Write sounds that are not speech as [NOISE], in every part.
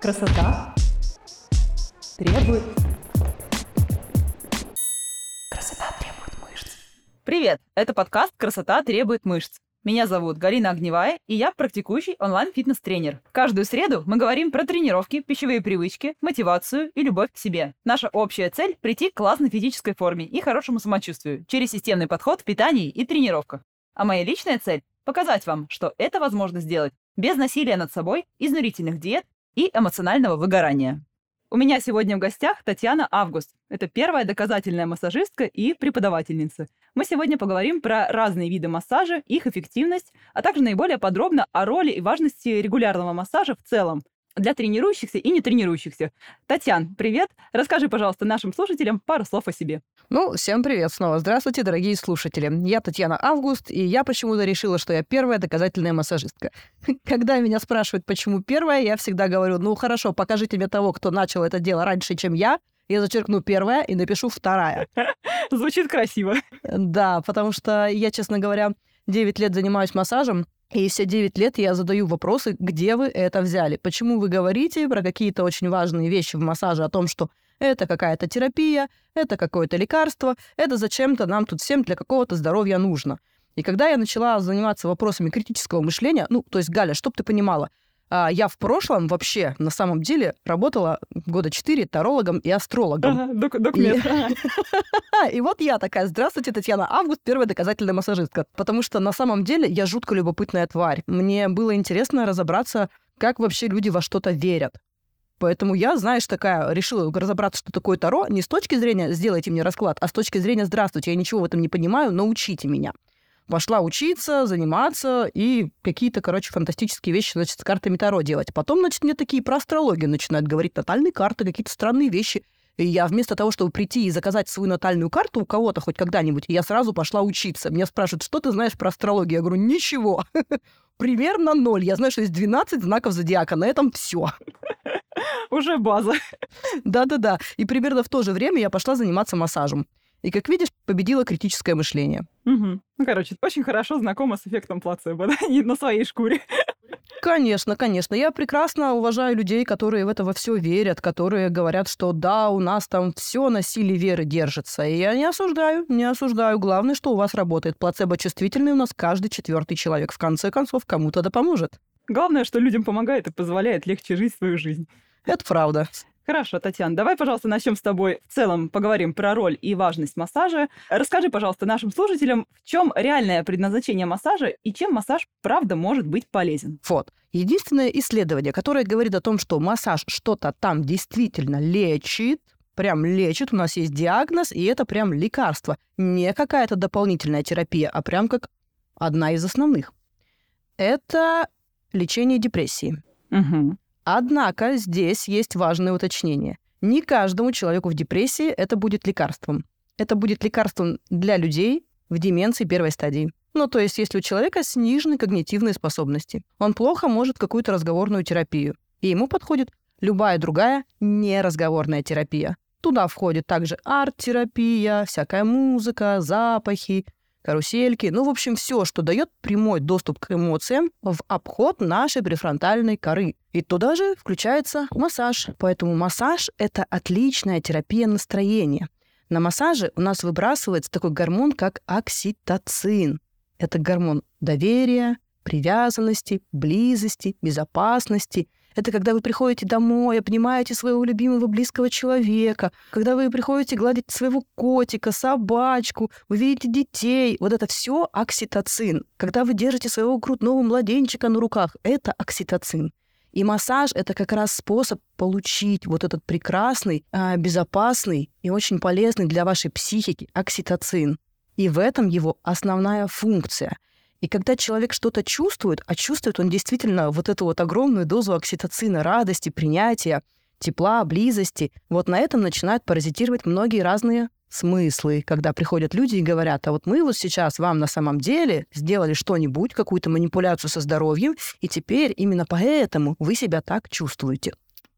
Красота требует... Красота требует мышц. Привет! Это подкаст «Красота требует мышц». Меня зовут Галина Огневая, и я практикующий онлайн-фитнес-тренер. Каждую среду мы говорим про тренировки, пищевые привычки, мотивацию и любовь к себе. Наша общая цель – прийти к классной физической форме и хорошему самочувствию через системный подход в питании и тренировках. А моя личная цель – показать вам, что это возможно сделать без насилия над собой, изнурительных диет и эмоционального выгорания. У меня сегодня в гостях Татьяна Август. Это первая доказательная массажистка и преподавательница. Мы сегодня поговорим про разные виды массажа, их эффективность, а также наиболее подробно о роли и важности регулярного массажа в целом для тренирующихся и не тренирующихся. Татьян, привет! Расскажи, пожалуйста, нашим слушателям пару слов о себе. Ну, всем привет снова. Здравствуйте, дорогие слушатели. Я Татьяна Август, и я почему-то решила, что я первая доказательная массажистка. [LAUGHS] Когда меня спрашивают, почему первая, я всегда говорю, ну хорошо, покажите мне того, кто начал это дело раньше, чем я, я зачеркну первая и напишу вторая. [LAUGHS] Звучит красиво. Да, потому что я, честно говоря, 9 лет занимаюсь массажем, и все 9 лет я задаю вопросы, где вы это взяли? Почему вы говорите про какие-то очень важные вещи в массаже о том, что это какая-то терапия, это какое-то лекарство, это зачем-то нам тут всем для какого-то здоровья нужно. И когда я начала заниматься вопросами критического мышления, ну, то есть, Галя, чтоб ты понимала, а, я в прошлом вообще, на самом деле, работала года четыре тарологом и астрологом. Ага, док, докмет. И... [LAUGHS] и вот я такая, здравствуйте, Татьяна Август, первая доказательная массажистка. Потому что на самом деле я жутко любопытная тварь. Мне было интересно разобраться, как вообще люди во что-то верят. Поэтому я, знаешь, такая решила разобраться, что такое Таро, не с точки зрения «сделайте мне расклад», а с точки зрения «здравствуйте, я ничего в этом не понимаю, научите меня» пошла учиться, заниматься и какие-то, короче, фантастические вещи, значит, с картами Таро делать. Потом, значит, мне такие про астрологию начинают говорить, натальные карты, какие-то странные вещи. И я вместо того, чтобы прийти и заказать свою натальную карту у кого-то хоть когда-нибудь, я сразу пошла учиться. Меня спрашивают, что ты знаешь про астрологию? Я говорю, ничего. [LAUGHS] Примерно ноль. Я знаю, что есть 12 знаков зодиака. На этом все. Уже база. [LAUGHS] Да-да-да. И примерно в то же время я пошла заниматься массажем. И, как видишь, победило критическое мышление. Угу. Ну, короче, очень хорошо знакома с эффектом плацебо, [LAUGHS] да, и на своей шкуре. Конечно, конечно. Я прекрасно уважаю людей, которые в это во все верят, которые говорят, что да, у нас там все на силе веры держится. И я не осуждаю, не осуждаю. Главное, что у вас работает. Плацебо чувствительный у нас каждый четвертый человек. В конце концов, кому-то да поможет. Главное, что людям помогает и позволяет легче жить свою жизнь. Это правда. Хорошо, Татьяна, давай, пожалуйста, начнем с тобой в целом поговорим про роль и важность массажа. Расскажи, пожалуйста, нашим слушателям, в чем реальное предназначение массажа и чем массаж, правда, может быть полезен. Вот. Единственное исследование, которое говорит о том, что массаж что-то там действительно лечит, прям лечит, у нас есть диагноз, и это прям лекарство. Не какая-то дополнительная терапия, а прям как одна из основных. Это лечение депрессии. Угу. Однако здесь есть важное уточнение. Не каждому человеку в депрессии это будет лекарством. Это будет лекарством для людей в деменции первой стадии. Ну, то есть, если у человека снижены когнитивные способности, он плохо может какую-то разговорную терапию, и ему подходит любая другая неразговорная терапия. Туда входит также арт-терапия, всякая музыка, запахи, карусельки, ну, в общем, все, что дает прямой доступ к эмоциям в обход нашей префронтальной коры. И туда же включается массаж. Поэтому массаж — это отличная терапия настроения. На массаже у нас выбрасывается такой гормон, как окситоцин. Это гормон доверия, привязанности, близости, безопасности — это когда вы приходите домой, обнимаете своего любимого близкого человека, когда вы приходите гладить своего котика, собачку, вы видите детей. Вот это все окситоцин. Когда вы держите своего грудного младенчика на руках, это окситоцин. И массаж — это как раз способ получить вот этот прекрасный, а, безопасный и очень полезный для вашей психики окситоцин. И в этом его основная функция — и когда человек что-то чувствует, а чувствует он действительно вот эту вот огромную дозу окситоцина, радости, принятия, тепла, близости, вот на этом начинают паразитировать многие разные смыслы, когда приходят люди и говорят, а вот мы вот сейчас вам на самом деле сделали что-нибудь, какую-то манипуляцию со здоровьем, и теперь именно поэтому вы себя так чувствуете.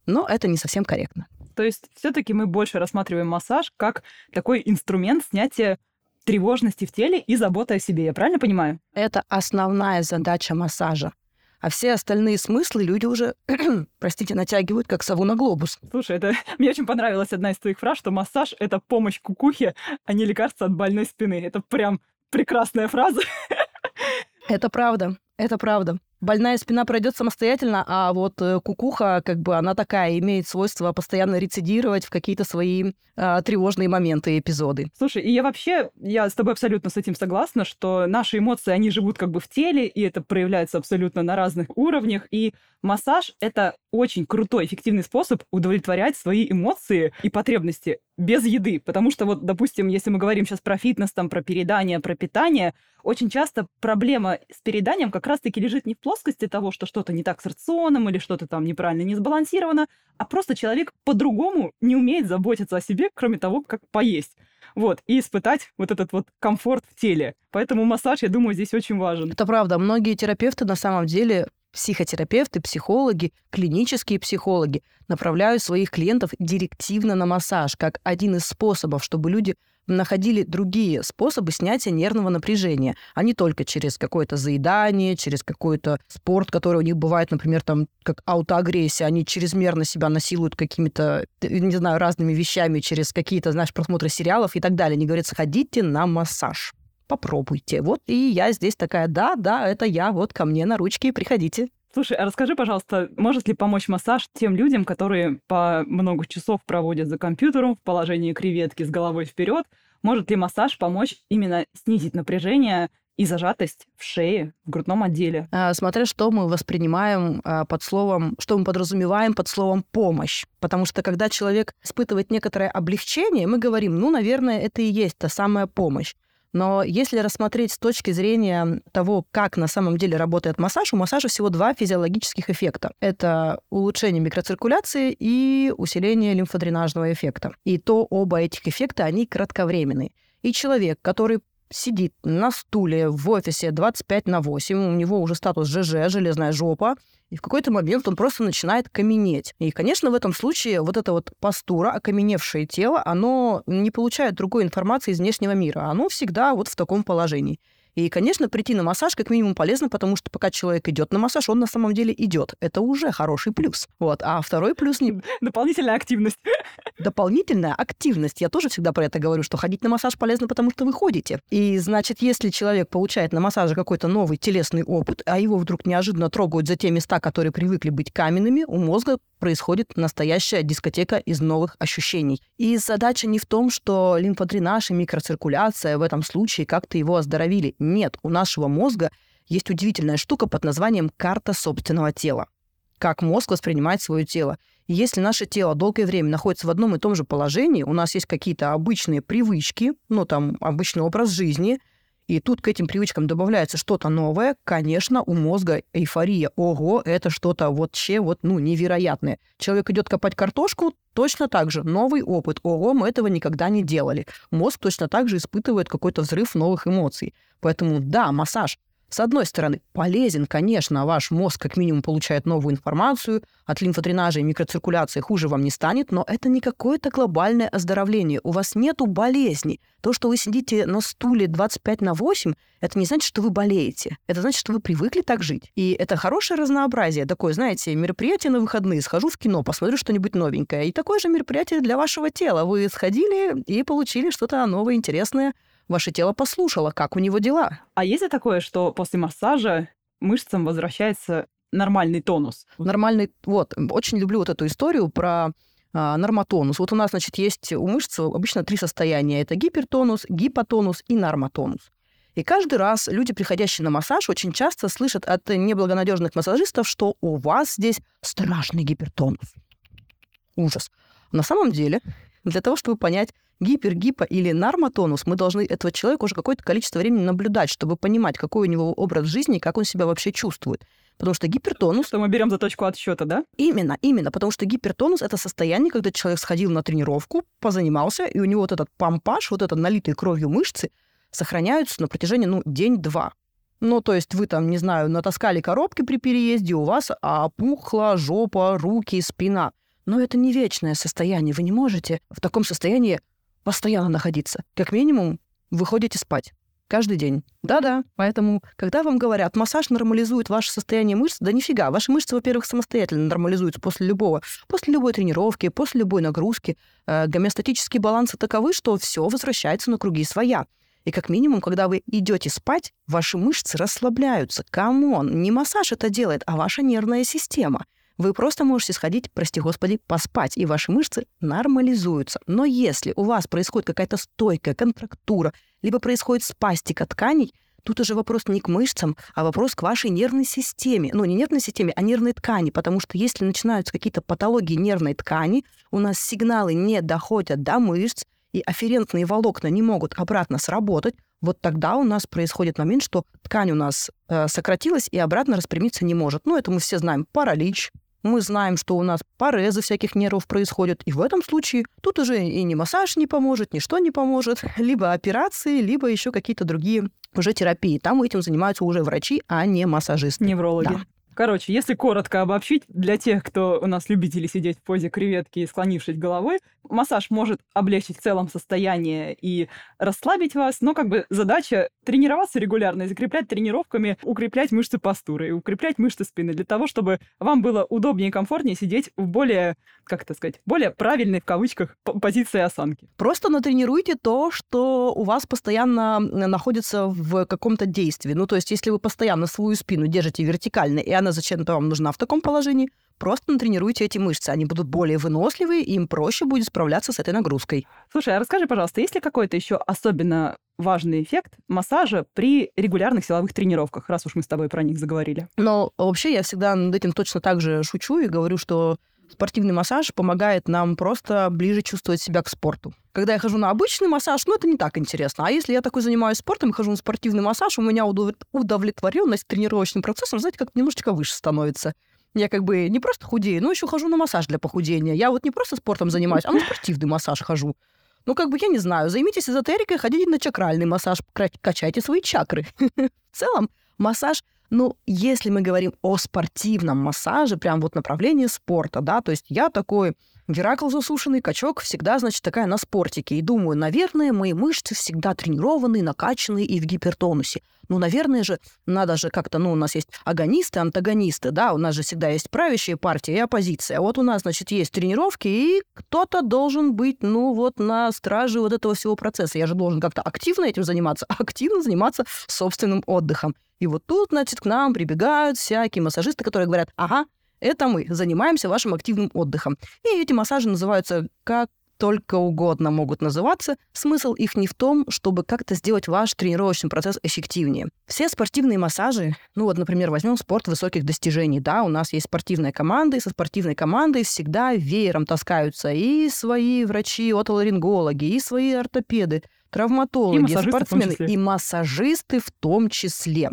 Но это не совсем корректно. То есть все-таки мы больше рассматриваем массаж как такой инструмент снятия тревожности в теле и заботы о себе. Я правильно понимаю? Это основная задача массажа. а все остальные смыслы люди уже, [CLEARS THROAT] простите, натягивают, как сову на глобус. Слушай, это [LAUGHS] мне очень понравилась одна из твоих фраз, что массаж — это помощь кукухе, а не лекарство от больной спины. Это прям прекрасная фраза. [LAUGHS] Это правда, это правда больная спина пройдет самостоятельно, а вот э, кукуха, как бы, она такая, имеет свойство постоянно рецидировать в какие-то свои э, тревожные моменты и эпизоды. Слушай, и я вообще, я с тобой абсолютно с этим согласна, что наши эмоции, они живут как бы в теле, и это проявляется абсолютно на разных уровнях, и массаж — это очень крутой, эффективный способ удовлетворять свои эмоции и потребности без еды. Потому что вот, допустим, если мы говорим сейчас про фитнес, там, про передание, про питание, очень часто проблема с переданием как раз-таки лежит не в плоскости того, что что-то не так с рационом или что-то там неправильно не сбалансировано, а просто человек по-другому не умеет заботиться о себе, кроме того, как поесть. Вот, и испытать вот этот вот комфорт в теле. Поэтому массаж, я думаю, здесь очень важен. Это правда. Многие терапевты на самом деле психотерапевты, психологи, клинические психологи направляют своих клиентов директивно на массаж, как один из способов, чтобы люди находили другие способы снятия нервного напряжения, а не только через какое-то заедание, через какой-то спорт, который у них бывает, например, там, как аутоагрессия, они чрезмерно себя насилуют какими-то, не знаю, разными вещами через какие-то, знаешь, просмотры сериалов и так далее. Они говорят, сходите на массаж попробуйте. Вот и я здесь такая, да, да, это я, вот ко мне на ручки, приходите. Слушай, а расскажи, пожалуйста, может ли помочь массаж тем людям, которые по много часов проводят за компьютером в положении креветки с головой вперед? Может ли массаж помочь именно снизить напряжение и зажатость в шее, в грудном отделе. А, смотря что мы воспринимаем а, под словом, что мы подразумеваем под словом помощь. Потому что когда человек испытывает некоторое облегчение, мы говорим, ну, наверное, это и есть та самая помощь. Но если рассмотреть с точки зрения того, как на самом деле работает массаж, у массажа всего два физиологических эффекта. Это улучшение микроциркуляции и усиление лимфодренажного эффекта. И то оба этих эффекта, они кратковременные. И человек, который сидит на стуле в офисе 25 на 8, у него уже статус ЖЖ, железная жопа, и в какой-то момент он просто начинает каменеть. И, конечно, в этом случае вот эта вот постура, окаменевшее тело, оно не получает другой информации из внешнего мира. Оно всегда вот в таком положении. И, конечно, прийти на массаж как минимум полезно, потому что пока человек идет на массаж, он на самом деле идет. Это уже хороший плюс. Вот. А второй плюс не... [LAUGHS] Дополнительная активность. [LAUGHS] Дополнительная активность. Я тоже всегда про это говорю, что ходить на массаж полезно, потому что вы ходите. И, значит, если человек получает на массаже какой-то новый телесный опыт, а его вдруг неожиданно трогают за те места, которые привыкли быть каменными, у мозга происходит настоящая дискотека из новых ощущений. И задача не в том, что лимфодренаж и микроциркуляция в этом случае как-то его оздоровили. Нет, у нашего мозга есть удивительная штука под названием карта собственного тела. Как мозг воспринимает свое тело. Если наше тело долгое время находится в одном и том же положении, у нас есть какие-то обычные привычки, ну там обычный образ жизни – и тут к этим привычкам добавляется что-то новое, конечно, у мозга эйфория. Ого, это что-то вообще вот, ну, невероятное. Человек идет копать картошку, точно так же, новый опыт. Ого, мы этого никогда не делали. Мозг точно так же испытывает какой-то взрыв новых эмоций. Поэтому да, массаж с одной стороны, полезен, конечно, ваш мозг как минимум получает новую информацию, от лимфодренажа и микроциркуляции хуже вам не станет, но это не какое-то глобальное оздоровление. У вас нету болезни. То, что вы сидите на стуле 25 на 8, это не значит, что вы болеете. Это значит, что вы привыкли так жить. И это хорошее разнообразие. Такое, знаете, мероприятие на выходные. Схожу в кино, посмотрю что-нибудь новенькое. И такое же мероприятие для вашего тела. Вы сходили и получили что-то новое, интересное, Ваше тело послушало, как у него дела. А есть ли такое, что после массажа мышцам возвращается нормальный тонус? Нормальный, вот, очень люблю вот эту историю про а, нормотонус. Вот у нас, значит, есть у мышц обычно три состояния. Это гипертонус, гипотонус и нормотонус. И каждый раз люди, приходящие на массаж, очень часто слышат от неблагонадежных массажистов, что у вас здесь страшный гипертонус. Ужас. На самом деле, для того, чтобы понять, гипер, гипо или нормотонус, мы должны этого человека уже какое-то количество времени наблюдать, чтобы понимать, какой у него образ жизни и как он себя вообще чувствует. Потому что гипертонус... Что мы берем за точку отсчета, да? Именно, именно. Потому что гипертонус — это состояние, когда человек сходил на тренировку, позанимался, и у него вот этот помпаж, вот этот налитый кровью мышцы сохраняются на протяжении, ну, день-два. Ну, то есть вы там, не знаю, натаскали коробки при переезде, у вас опухла жопа, руки, спина. Но это не вечное состояние. Вы не можете в таком состоянии постоянно находиться. Как минимум, вы ходите спать. каждый день. Да-да. Поэтому, когда вам говорят, массаж нормализует ваше состояние мышц, да нифига. Ваши мышцы, во-первых, самостоятельно нормализуются после любого, после любой тренировки, после любой нагрузки. Э, гомеостатические балансы таковы, что все возвращается на круги своя. И как минимум, когда вы идете спать, ваши мышцы расслабляются. Come on, не массаж это делает, а ваша нервная система. Вы просто можете сходить, прости господи, поспать, и ваши мышцы нормализуются. Но если у вас происходит какая-то стойкая контрактура, либо происходит спастика тканей, тут уже вопрос не к мышцам, а вопрос к вашей нервной системе. Ну, не нервной системе, а нервной ткани, потому что если начинаются какие-то патологии нервной ткани, у нас сигналы не доходят до мышц, и афферентные волокна не могут обратно сработать, вот тогда у нас происходит момент, что ткань у нас э, сократилась и обратно распрямиться не может. Ну, это мы все знаем. Паралич, мы знаем, что у нас парезы всяких нервов происходят, и в этом случае тут уже и ни массаж не поможет, ничто не поможет, [LAUGHS] либо операции, либо еще какие-то другие уже терапии. Там этим занимаются уже врачи, а не массажисты. Неврологи. Да. Короче, если коротко обобщить, для тех, кто у нас любители сидеть в позе креветки и склонившись головой, массаж может облегчить в целом состояние и расслабить вас, но как бы задача тренироваться регулярно и закреплять тренировками, укреплять мышцы постуры и укреплять мышцы спины для того, чтобы вам было удобнее и комфортнее сидеть в более, как это сказать, более правильной, в кавычках, позиции осанки. Просто натренируйте то, что у вас постоянно находится в каком-то действии. Ну, то есть, если вы постоянно свою спину держите вертикально, и она зачем-то вам нужна в таком положении, просто натренируйте эти мышцы. Они будут более выносливые, и им проще будет справляться с этой нагрузкой. Слушай, а расскажи, пожалуйста, есть ли какой-то еще особенно важный эффект массажа при регулярных силовых тренировках, раз уж мы с тобой про них заговорили? Но вообще я всегда над этим точно так же шучу и говорю, что спортивный массаж помогает нам просто ближе чувствовать себя к спорту. Когда я хожу на обычный массаж, ну, это не так интересно. А если я такой занимаюсь спортом хожу на спортивный массаж, у меня удовлетворенность тренировочным процессом, знаете, как немножечко выше становится. Я как бы не просто худею, но еще хожу на массаж для похудения. Я вот не просто спортом занимаюсь, а на спортивный массаж хожу. Ну, как бы, я не знаю, займитесь эзотерикой, ходите на чакральный массаж, качайте свои чакры. [LAUGHS] В целом, массаж ну, если мы говорим о спортивном массаже, прям вот направлении спорта, да, то есть я такой Геракл засушенный, качок всегда, значит, такая на спортике. И думаю, наверное, мои мышцы всегда тренированные, накачанные и в гипертонусе. Ну, наверное же, надо же как-то, ну, у нас есть агонисты, антагонисты, да, у нас же всегда есть правящая партия и оппозиция. Вот у нас, значит, есть тренировки, и кто-то должен быть, ну, вот на страже вот этого всего процесса. Я же должен как-то активно этим заниматься, [LAUGHS] активно заниматься собственным отдыхом. И вот тут, значит, к нам прибегают всякие массажисты, которые говорят, ага, это мы занимаемся вашим активным отдыхом. И эти массажи называются как только угодно могут называться, смысл их не в том, чтобы как-то сделать ваш тренировочный процесс эффективнее. Все спортивные массажи, ну вот, например, возьмем спорт высоких достижений, да, у нас есть спортивная команда, и со спортивной командой всегда веером таскаются и свои врачи, отоларингологи, и свои ортопеды, травматологи, и спортсмены, и массажисты в том числе.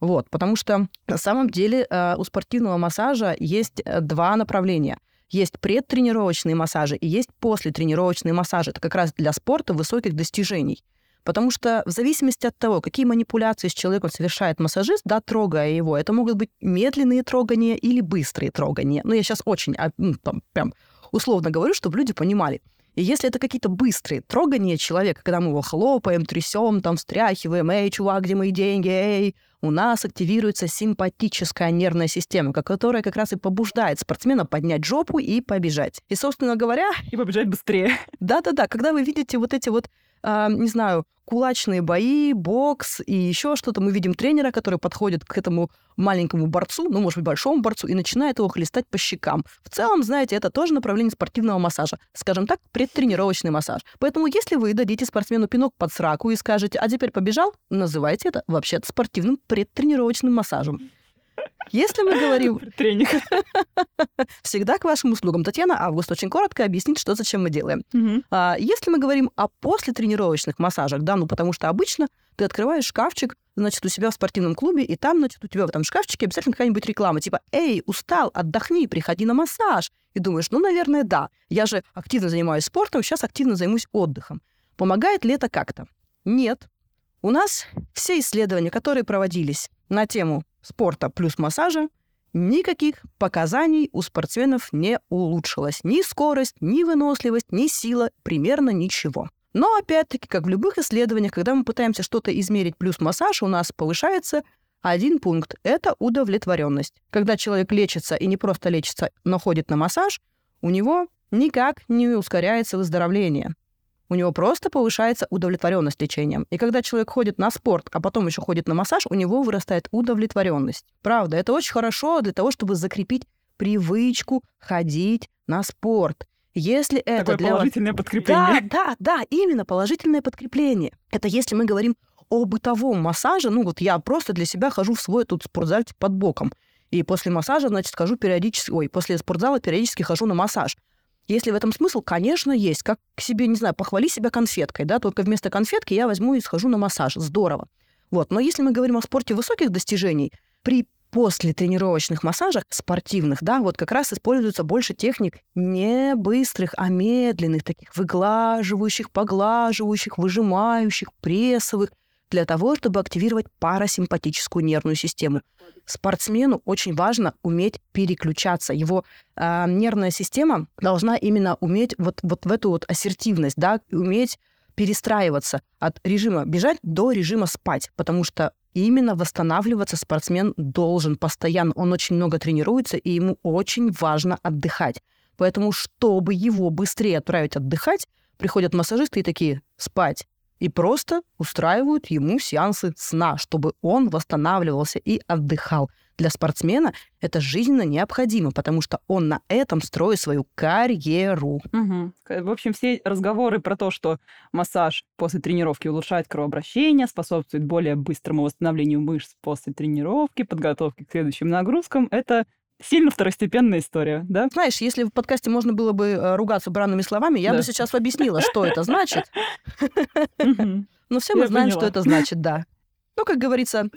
Вот, потому что на самом деле э, у спортивного массажа есть э, два направления. Есть предтренировочные массажи и есть послетренировочные массажи. Это как раз для спорта высоких достижений. Потому что в зависимости от того, какие манипуляции с человеком совершает массажист, да, трогая его, это могут быть медленные трогания или быстрые трогания. Ну, я сейчас очень а, ну, там, прям условно говорю, чтобы люди понимали. И если это какие-то быстрые трогания человека, когда мы его хлопаем, трясем, там, встряхиваем, эй, чувак, где мои деньги, эй, у нас активируется симпатическая нервная система, которая как раз и побуждает спортсмена поднять жопу и побежать. И, собственно говоря... И побежать быстрее. Да-да-да, когда вы видите вот эти вот э, не знаю, кулачные бои, бокс и еще что-то. Мы видим тренера, который подходит к этому маленькому борцу, ну, может быть, большому борцу, и начинает его хлестать по щекам. В целом, знаете, это тоже направление спортивного массажа. Скажем так, предтренировочный массаж. Поэтому, если вы дадите спортсмену пинок под сраку и скажете, а теперь побежал, называйте это вообще-то спортивным предтренировочным массажем. Если мы говорим... Тренинг. [LAUGHS] Всегда к вашим услугам. Татьяна Август очень коротко объяснит, что зачем мы делаем. Мгм. А, если мы говорим о послетренировочных массажах, да, ну потому что обычно ты открываешь шкафчик, значит, у себя в спортивном клубе, и там, значит, у тебя в этом шкафчике обязательно какая-нибудь реклама, типа «Эй, устал, отдохни, приходи на массаж». И думаешь, ну, наверное, да. Я же активно занимаюсь спортом, сейчас активно займусь отдыхом. Помогает ли это как-то? Нет. У нас все исследования, которые проводились на тему спорта плюс массажа, никаких показаний у спортсменов не улучшилось. Ни скорость, ни выносливость, ни сила, примерно ничего. Но опять-таки, как в любых исследованиях, когда мы пытаемся что-то измерить плюс массаж, у нас повышается один пункт — это удовлетворенность. Когда человек лечится и не просто лечится, но ходит на массаж, у него никак не ускоряется выздоровление. У него просто повышается удовлетворенность лечением. И когда человек ходит на спорт, а потом еще ходит на массаж, у него вырастает удовлетворенность. Правда, это очень хорошо для того, чтобы закрепить привычку ходить на спорт. Если это Такое для положительное вас... подкрепление. Да, да, да, именно положительное подкрепление. Это если мы говорим о бытовом массаже, ну вот я просто для себя хожу в свой тут спортзальчик под боком. И после массажа, значит, хожу периодически, ой, после спортзала периодически хожу на массаж. Если в этом смысл, конечно, есть. Как к себе, не знаю, похвали себя конфеткой, да, только вместо конфетки я возьму и схожу на массаж. Здорово. Вот. Но если мы говорим о спорте высоких достижений, при после тренировочных массажах спортивных, да, вот как раз используется больше техник не быстрых, а медленных, таких выглаживающих, поглаживающих, выжимающих, прессовых, для того, чтобы активировать парасимпатическую нервную систему. Спортсмену очень важно уметь переключаться. Его э, нервная система должна именно уметь вот, вот в эту вот ассертивность, да, уметь перестраиваться от режима бежать до режима спать, потому что именно восстанавливаться спортсмен должен постоянно. Он очень много тренируется, и ему очень важно отдыхать. Поэтому, чтобы его быстрее отправить отдыхать, приходят массажисты и такие «спать» и просто устраивают ему сеансы сна, чтобы он восстанавливался и отдыхал. Для спортсмена это жизненно необходимо, потому что он на этом строит свою карьеру. Угу. В общем, все разговоры про то, что массаж после тренировки улучшает кровообращение, способствует более быстрому восстановлению мышц после тренировки, подготовки к следующим нагрузкам, это сильно второстепенная история, да? Знаешь, если в подкасте можно было бы э, ругаться бранными словами, я Да. бы сейчас объяснила, что это значит. [LAUGHS] Но все мы знаем, что это значит, да. Ну, как говорится,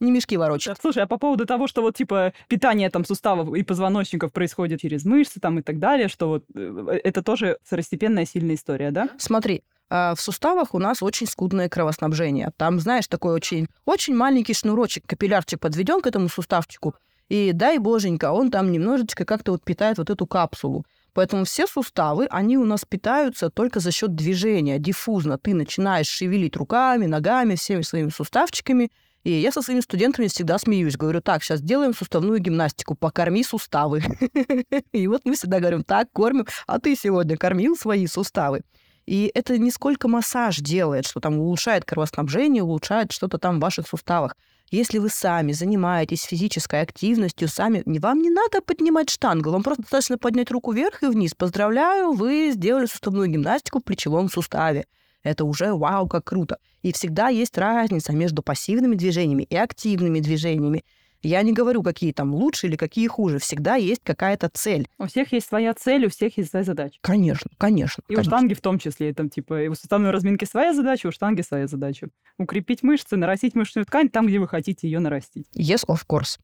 не мешки ворочать. Слушай, а по поводу того, что вот типа питание там суставов и позвоночников происходит через мышцы там и так далее, что вот э, это тоже второстепенная сильная история, да? Смотри, а, в суставах у нас очень скудное кровоснабжение. Там, знаешь, такой очень, очень маленький шнурочек, капиллярчик подведен к этому суставчику, и дай боженька, он там немножечко как-то вот питает вот эту капсулу. Поэтому все суставы, они у нас питаются только за счет движения, диффузно. Ты начинаешь шевелить руками, ногами, всеми своими суставчиками. И я со своими студентами всегда смеюсь. Говорю, так, сейчас делаем суставную гимнастику, покорми суставы. [LAUGHS] И вот мы всегда говорим, так, кормим, а ты сегодня кормил свои суставы. И это не сколько массаж делает, что там улучшает кровоснабжение, улучшает что-то там в ваших суставах. Если вы сами занимаетесь физической активностью, сами, вам не надо поднимать штангу, вам просто достаточно поднять руку вверх и вниз. Поздравляю, вы сделали суставную гимнастику в плечевом суставе. Это уже вау, как круто. И всегда есть разница между пассивными движениями и активными движениями. Я не говорю, какие там лучше или какие хуже. Всегда есть какая-то цель. У всех есть своя цель, у всех есть своя задача. Конечно, конечно. И у конечно. штанги в том числе, там, типа, и у суставной разминки своя задача, у штанги своя задача. Укрепить мышцы, нарастить мышечную ткань там, где вы хотите ее нарастить. Yes, of course.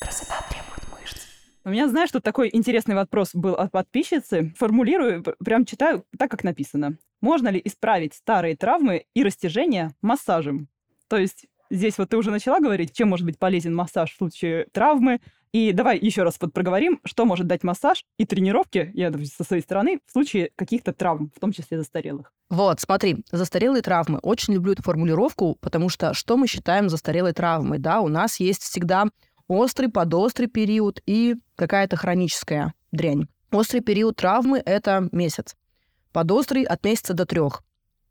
Красота требует мышц. У меня, знаешь, тут такой интересный вопрос был от подписчицы. Формулирую, прям читаю так, как написано. Можно ли исправить старые травмы и растяжения массажем? То есть здесь вот ты уже начала говорить, чем может быть полезен массаж в случае травмы. И давай еще раз вот проговорим, что может дать массаж и тренировки, я со своей стороны, в случае каких-то травм, в том числе застарелых. Вот, смотри, застарелые травмы. Очень люблю эту формулировку, потому что что мы считаем застарелой травмой? Да, у нас есть всегда острый, подострый период и какая-то хроническая дрянь. Острый период травмы — это месяц. Подострый — от месяца до трех.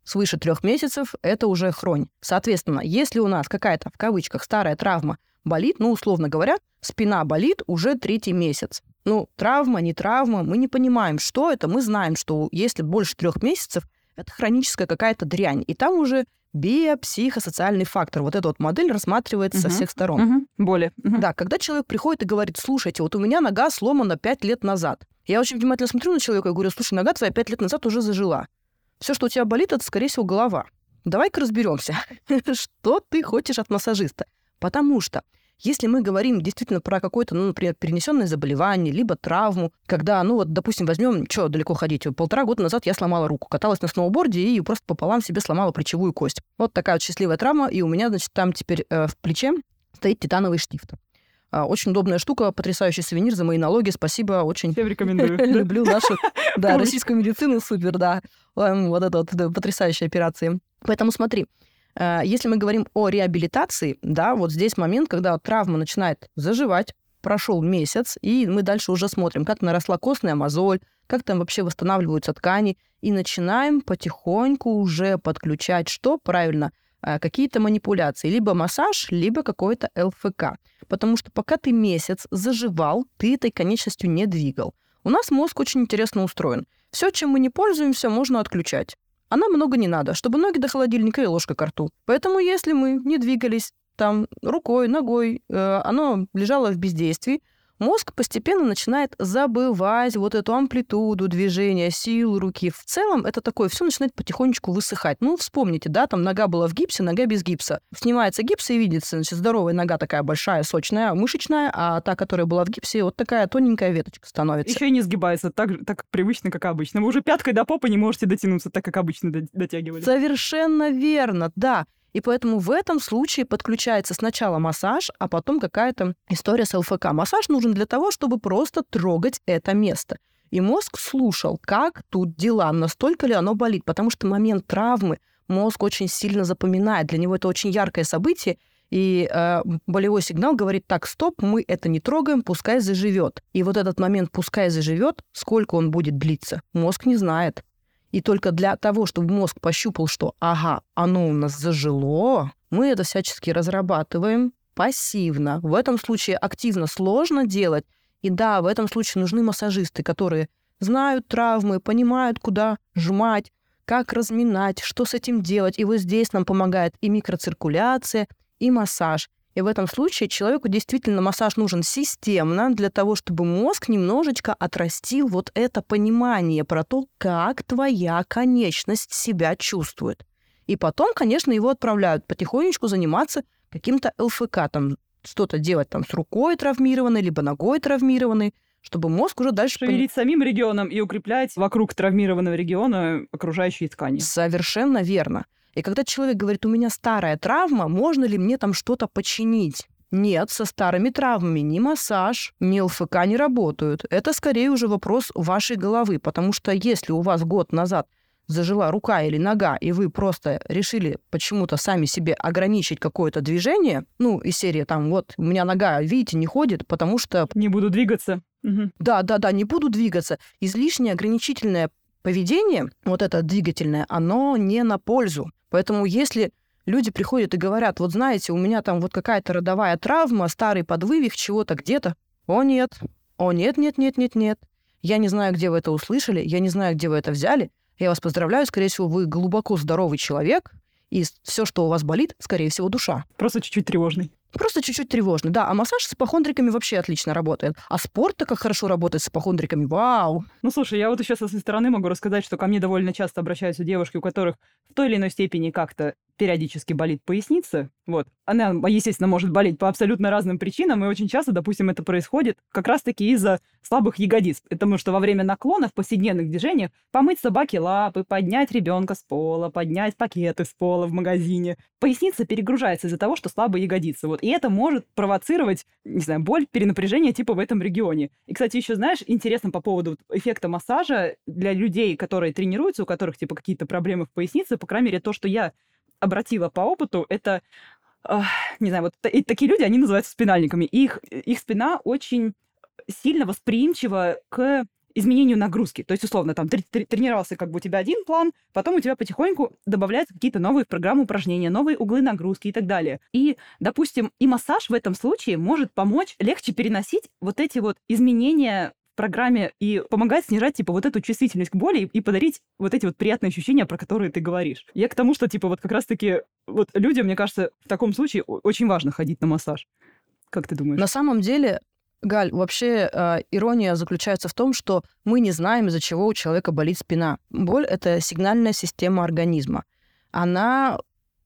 Свыше трех месяцев — это уже хронь. Соответственно, если у нас какая-то, в кавычках, старая травма болит, ну, условно говоря, спина болит уже третий месяц. Ну, травма, не травма, мы не понимаем, что это. Мы знаем, что если больше трех месяцев, это хроническая какая-то дрянь. И там уже биопсихосоциальный фактор. Вот эта вот модель рассматривается со Мгм. всех сторон. Мгм. Боли. Мгм. Да, когда человек приходит и говорит, слушайте, вот у меня нога сломана пять лет назад. Я очень внимательно смотрю на человека и говорю, слушай, нога твоя пять лет назад уже зажила. Все, что у тебя болит, это, скорее всего, голова. Давай-ка разберемся, [LAUGHS] что ты хочешь от массажиста. Потому что если мы говорим действительно про какое-то, ну, например, перенесенное заболевание, либо травму, когда, ну, вот, допустим, возьмем, что далеко ходить, полтора года назад я сломала руку, каталась на сноуборде и просто пополам себе сломала плечевую кость. Вот такая вот счастливая травма, и у меня, значит, там теперь э, в плече стоит титановый штифт. А, Очень удобная штука, потрясающий сувенир за мои налоги. Спасибо, очень Всем рекомендую. [LAUGHS] люблю нашу [LAUGHS] да, российскую медицину. Супер, да. Вот это вот потрясающие операции. Поэтому смотри, э, если мы говорим о реабилитации, да, вот здесь момент, когда травма начинает заживать, прошел месяц, и мы дальше уже смотрим, как наросла костная мозоль, как там вообще восстанавливаются ткани, и начинаем потихоньку уже подключать что? Правильно, какие-то манипуляции, либо массаж, либо какой-то ЛФК. Потому что пока ты месяц заживал, ты этой конечностью не двигал. У нас мозг очень интересно устроен. Все, чем мы не пользуемся, можно отключать. А нам много не надо, чтобы ноги до холодильника и ложка к рту. Поэтому если мы не двигались там рукой, ногой, э, оно лежало в бездействии, мозг постепенно начинает забывать вот эту амплитуду движения, силу руки. В целом это такое, все начинает потихонечку высыхать. Ну, вспомните, да, там нога была в гипсе, нога без гипса. Снимается гипс и видится, значит, здоровая нога такая большая, сочная, мышечная, а та, которая была в гипсе, вот такая тоненькая веточка становится. Еще и не сгибается так, так привычно, как обычно. Вы уже пяткой до попы не можете дотянуться, так как обычно до- дотягивали. Совершенно верно, да. И поэтому в этом случае подключается сначала массаж, а потом какая-то история с ЛФК. Массаж нужен для того, чтобы просто трогать это место. И мозг слушал, как тут дела, настолько ли оно болит, потому что момент травмы мозг очень сильно запоминает. Для него это очень яркое событие, и э, болевой сигнал говорит, так, стоп, мы это не трогаем, пускай заживет. И вот этот момент пускай заживет, сколько он будет длиться, мозг не знает. И только для того, чтобы мозг пощупал, что ага, оно у нас зажило, мы это всячески разрабатываем пассивно. В этом случае активно сложно делать. И да, в этом случае нужны массажисты, которые знают травмы, понимают, куда жмать, как разминать, что с этим делать. И вот здесь нам помогает и микроциркуляция, и массаж. И в этом случае человеку действительно массаж нужен системно для того, чтобы мозг немножечко отрастил вот это понимание про то, как твоя конечность себя чувствует. И потом, конечно, его отправляют потихонечку заниматься каким-то ЛФК, там что-то делать там с рукой травмированной, либо ногой травмированной, чтобы мозг уже дальше... Шевелить самим регионом и укреплять вокруг травмированного региона окружающие ткани. Совершенно верно. И когда человек говорит, у меня старая травма, можно ли мне там что-то починить? Нет, со старыми травмами ни массаж, ни ЛФК не работают. Это скорее уже вопрос вашей головы, потому что если у вас год назад зажила рука или нога, и вы просто решили почему-то сами себе ограничить какое-то движение, ну, из серии там, вот, у меня нога, видите, не ходит, потому что Не буду двигаться. Да, да, да, не буду двигаться. Излишнее ограничительное поведение, вот это двигательное, оно не на пользу. Поэтому если люди приходят и говорят, вот знаете, у меня там вот какая-то родовая травма, старый подвывих чего-то где-то, о нет, о нет, нет, нет, нет, нет. Я не знаю, где вы это услышали, я не знаю, где вы это взяли. Я вас поздравляю, скорее всего, вы глубоко здоровый человек, и все, что у вас болит, скорее всего, душа. Просто чуть-чуть тревожный. Просто чуть-чуть тревожно, да. А массаж с ипохондриками вообще отлично работает. А спорт-то как хорошо работает с ипохондриками. Вау! Ну, слушай, я вот еще со своей стороны могу рассказать, что ко мне довольно часто обращаются девушки, у которых в той или иной степени как-то периодически болит поясница. Вот. Она, естественно, может болеть по абсолютно разным причинам, и очень часто, допустим, это происходит как раз-таки из-за слабых ягодиц. Потому что во время наклона в повседневных движениях помыть собаке лапы, поднять ребенка с пола, поднять пакеты с пола в магазине. Поясница перегружается из-за того, что слабые ягодицы. Вот. И это может провоцировать, не знаю, боль, перенапряжение типа в этом регионе. И, кстати, еще, знаешь, интересно по поводу эффекта массажа для людей, которые тренируются, у которых типа какие-то проблемы в пояснице, по крайней мере, то, что я обратила по опыту, это, ах, не знаю, вот и такие люди, они называются спинальниками. Их, их спина очень сильно восприимчива к изменению нагрузки. То есть, условно, там тре- тре- тренировался как бы у тебя один план, потом у тебя потихоньку добавляются какие-то новые в программу упражнения, новые углы нагрузки и так далее. И, допустим, и массаж в этом случае может помочь легче переносить вот эти вот изменения программе и помогать снижать, типа, вот эту чувствительность к боли и, подарить вот эти вот приятные ощущения, про которые ты говоришь. Я к тому, что, типа, вот как раз-таки вот людям, мне кажется, в таком случае очень важно ходить на массаж. Как ты думаешь? На самом деле, Галь, вообще э, ирония заключается в том, что мы не знаем, из-за чего у человека болит спина. Боль — это сигнальная система организма. Она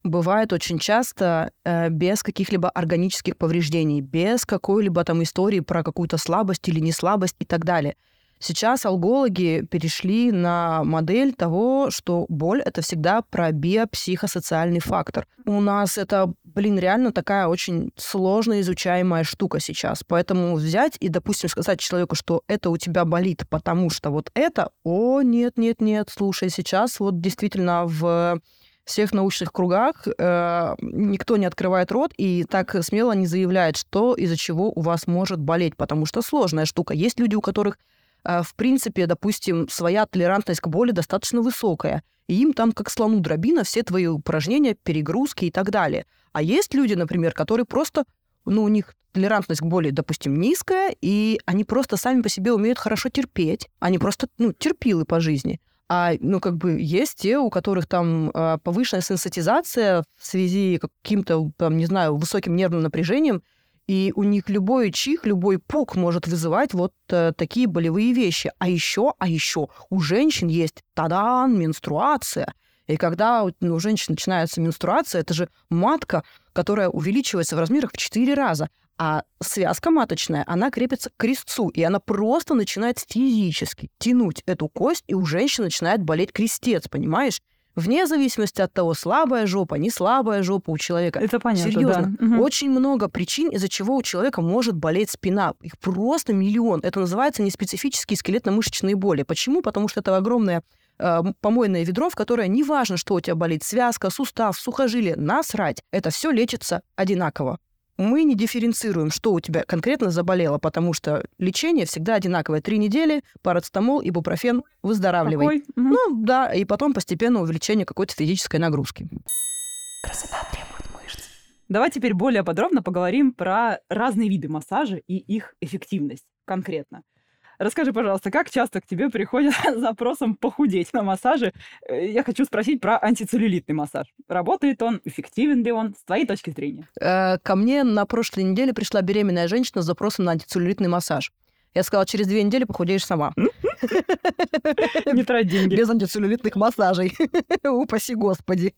бывает очень часто э, без каких-либо органических повреждений, без какой-либо там истории про какую-то слабость или неслабость и так далее. Сейчас алгологи перешли на модель того, что боль — это всегда про биопсихосоциальный фактор. У нас это, блин, реально такая очень сложно изучаемая штука сейчас. Поэтому взять и, допустим, сказать человеку, что это у тебя болит, потому что вот это, о, нет, нет, нет, слушай, сейчас вот действительно в всех научных кругах э, никто не открывает рот и так смело не заявляет, что из-за чего у вас может болеть, потому что сложная штука. Есть люди, у которых, э, в принципе, допустим, своя толерантность к боли достаточно высокая, и им там как слону дробина все твои упражнения, перегрузки и так далее. А есть люди, например, которые просто, ну, у них толерантность к боли, допустим, низкая, и они просто сами по себе умеют хорошо терпеть. Они просто, ну, терпилы по жизни. А, ну, как бы есть те, у которых там э, повышенная сенситизация в связи каким-то, там, не знаю, высоким нервным напряжением, и у них любой чих, любой пук может вызывать вот э, такие болевые вещи. А еще, а еще у женщин есть тадан, менструация. И когда ну, у женщин начинается менструация, это же матка, которая увеличивается в размерах в 4 раза. А связка маточная, она крепится к крестцу, и она просто начинает физически тянуть эту кость, и у женщины начинает болеть крестец, понимаешь? Вне зависимости от того, слабая жопа, не слабая жопа у человека. Это понятно, Серьезно. да. Угу. Очень много причин, из-за чего у человека может болеть спина. Их просто миллион. Это называется неспецифические скелетно-мышечные боли. Почему? Потому что это огромное э, помойное ведро, в которое не важно, что у тебя болит, связка, сустав, сухожилие, насрать. Это все лечится одинаково мы не дифференцируем, что у тебя конкретно заболело, потому что лечение всегда одинаковое. Три недели, парацетамол, ибупрофен, выздоравливай. Какой? Угу. Ну да, и потом постепенно увеличение какой-то физической нагрузки. Красота требует мышц. Давай теперь более подробно поговорим про разные виды массажа и их эффективность конкретно. Расскажи, пожалуйста, как часто к тебе приходят [LAUGHS] с запросом похудеть на массаже? Э, я хочу спросить про антицеллюлитный массаж. Работает он, эффективен ли он, с твоей точки зрения? Э, ко мне на прошлой неделе пришла беременная женщина с запросом на антицеллюлитный массаж. Я сказала, через две недели похудеешь сама. [LAUGHS] Не трать деньги. Без антицеллюлитных массажей. [LAUGHS] Упаси господи.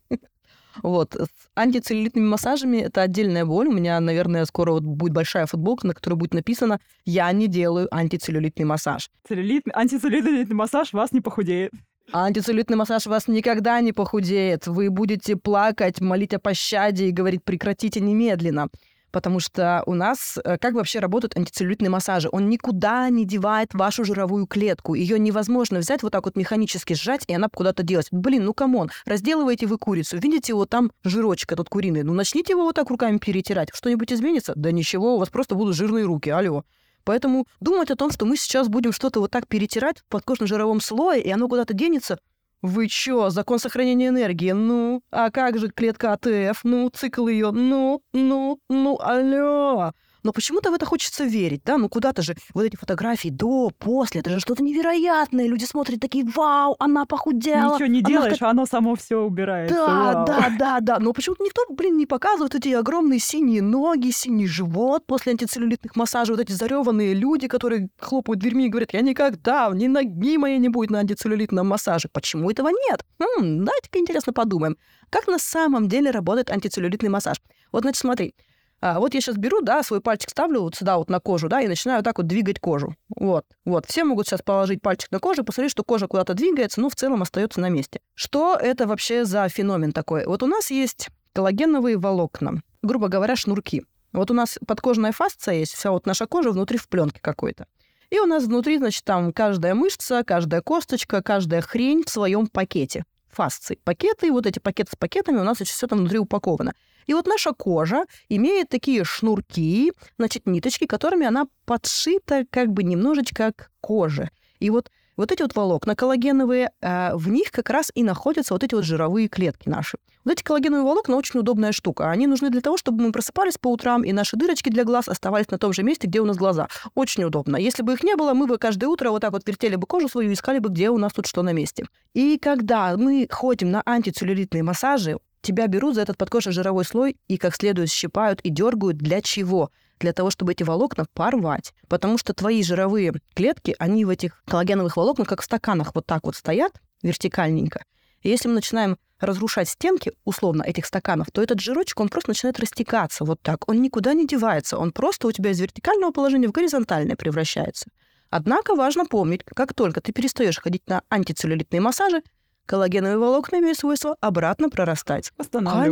Вот. С антицеллюлитными массажами это отдельная боль. У меня, наверное, скоро вот будет большая футболка, на которой будет написано «Я не делаю антицеллюлитный массаж». Целлюлитный, антицеллюлитный массаж вас не похудеет. Антицеллюлитный массаж вас никогда не похудеет. Вы будете плакать, молить о пощаде и говорить «прекратите немедленно» потому что у нас э, как вообще работают антицеллюлитные массажи? Он никуда не девает вашу жировую клетку. Ее невозможно взять вот так вот механически сжать, и она куда-то делать. Блин, ну come on, разделываете вы курицу, видите вот там жирочек этот куриный, ну начните его вот так руками перетирать. Что-нибудь изменится? Да ничего, у вас просто будут жирные руки, алло. Поэтому думать о том, что мы сейчас будем что-то вот так перетирать в подкожно-жировом слое, и оно куда-то денется, вы чё, закон сохранения энергии? Ну, а как же клетка АТФ? Ну, цикл ее? Ну, ну, ну, алло. Но почему-то в это хочется верить, да? Ну куда-то же вот эти фотографии до, после, это же что-то невероятное. Люди смотрят такие, вау, она похудела. Ничего не она делаешь, ста- а оно само все убирается. Да, Вау. да, да, да. Но почему-то никто, блин, не показывает эти огромные синие ноги, синий живот после антицеллюлитных массажей, вот эти зареванные люди, которые хлопают дверьми и говорят, я никогда, ни ноги моей не будет на антицеллюлитном массаже. Почему этого нет? М, давайте-ка интересно подумаем. Как на самом деле работает антицеллюлитный массаж? Вот, значит, смотри, а, вот я сейчас беру, да, свой пальчик ставлю вот сюда вот на кожу, да, и начинаю вот так вот двигать кожу. Вот, вот. Все могут сейчас положить пальчик на кожу, посмотреть, что кожа куда-то двигается, но в целом остается на месте. Что это вообще за феномен такой? Вот у нас есть коллагеновые волокна, грубо говоря, шнурки. Вот у нас подкожная фасция есть, вся вот наша кожа внутри в пленке какой-то. И у нас внутри, значит, там каждая мышца, каждая косточка, каждая хрень в своем пакете. Фасции. Пакеты, и вот эти пакеты с пакетами у нас все там внутри упаковано. И вот наша кожа имеет такие шнурки, значит, ниточки, которыми она подшита как бы немножечко к коже. И вот вот эти вот волокна коллагеновые, а, в них как раз и находятся вот эти вот жировые клетки наши. Вот эти коллагеновые волокна очень удобная штука. Они нужны для того, чтобы мы просыпались по утрам, и наши дырочки для глаз оставались на том же месте, где у нас глаза. Очень удобно. Если бы их не было, мы бы каждое утро вот так вот вертели бы кожу свою и искали бы, где у нас тут что на месте. И когда мы ходим на антицеллюлитные массажи, тебя берут за этот подкожно-жировой слой и как следует щипают и дергают. Для чего? Для того, чтобы эти волокна порвать. Потому что твои жировые клетки, они в этих коллагеновых волокнах, как в стаканах, вот так вот стоят вертикальненько. И если мы начинаем разрушать стенки, условно, этих стаканов, то этот жирочек, он просто начинает растекаться вот так. Он никуда не девается. Он просто у тебя из вертикального положения в горизонтальное превращается. Однако важно помнить, как только ты перестаешь ходить на антицеллюлитные массажи, коллагеновые волокна имеют свойство обратно прорастать.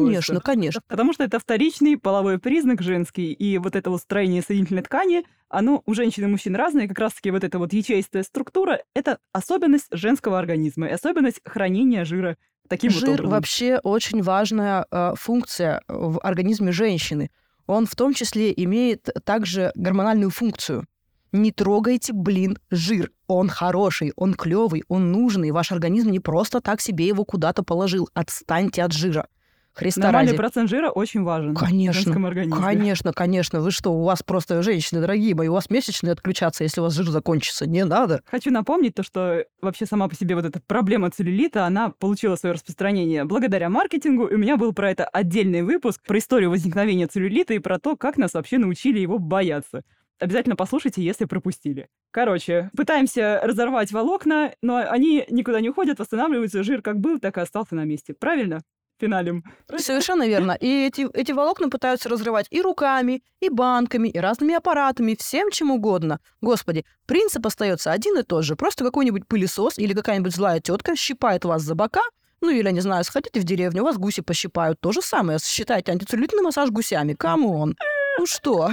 Конечно, конечно. Потому что это вторичный половой признак женский, и вот это вот строение соединительной ткани, оно у женщин и мужчин разное, как раз-таки вот эта вот ячеистая структура — это особенность женского организма и особенность хранения жира таким вот Жир образом. вообще очень важная э, функция в организме женщины. Он в том числе имеет также гормональную функцию. Не трогайте, блин, жир. Он хороший, он клевый, он нужный. Ваш организм не просто так себе его куда-то положил. Отстаньте от жира. Христа Нормальный ради. процент жира очень важен в Конечно, женском организме. Конечно, конечно. Вы что, у вас просто, женщины дорогие мои, у вас месячные отключаться, если у вас жир закончится. Не надо. Хочу напомнить то, что вообще сама по себе вот эта проблема целлюлита, она получила свое распространение благодаря маркетингу. И у меня был про это отдельный выпуск, про историю возникновения целлюлита и про то, как нас вообще научили его бояться. Обязательно послушайте, если пропустили. Короче, пытаемся разорвать волокна, но они никуда не уходят, восстанавливаются, жир как был, так и остался на месте. Правильно? Финалим. Совершенно верно. И эти, эти волокна пытаются разрывать и руками, и банками, и разными аппаратами, всем чем угодно. Господи, принцип остается один и тот же. Просто какой-нибудь пылесос или какая-нибудь злая тетка щипает вас за бока, ну или, не знаю, сходите в деревню, вас гуси пощипают. То же самое. Считайте антицеллюлитный массаж гусями. Come on. Ну что?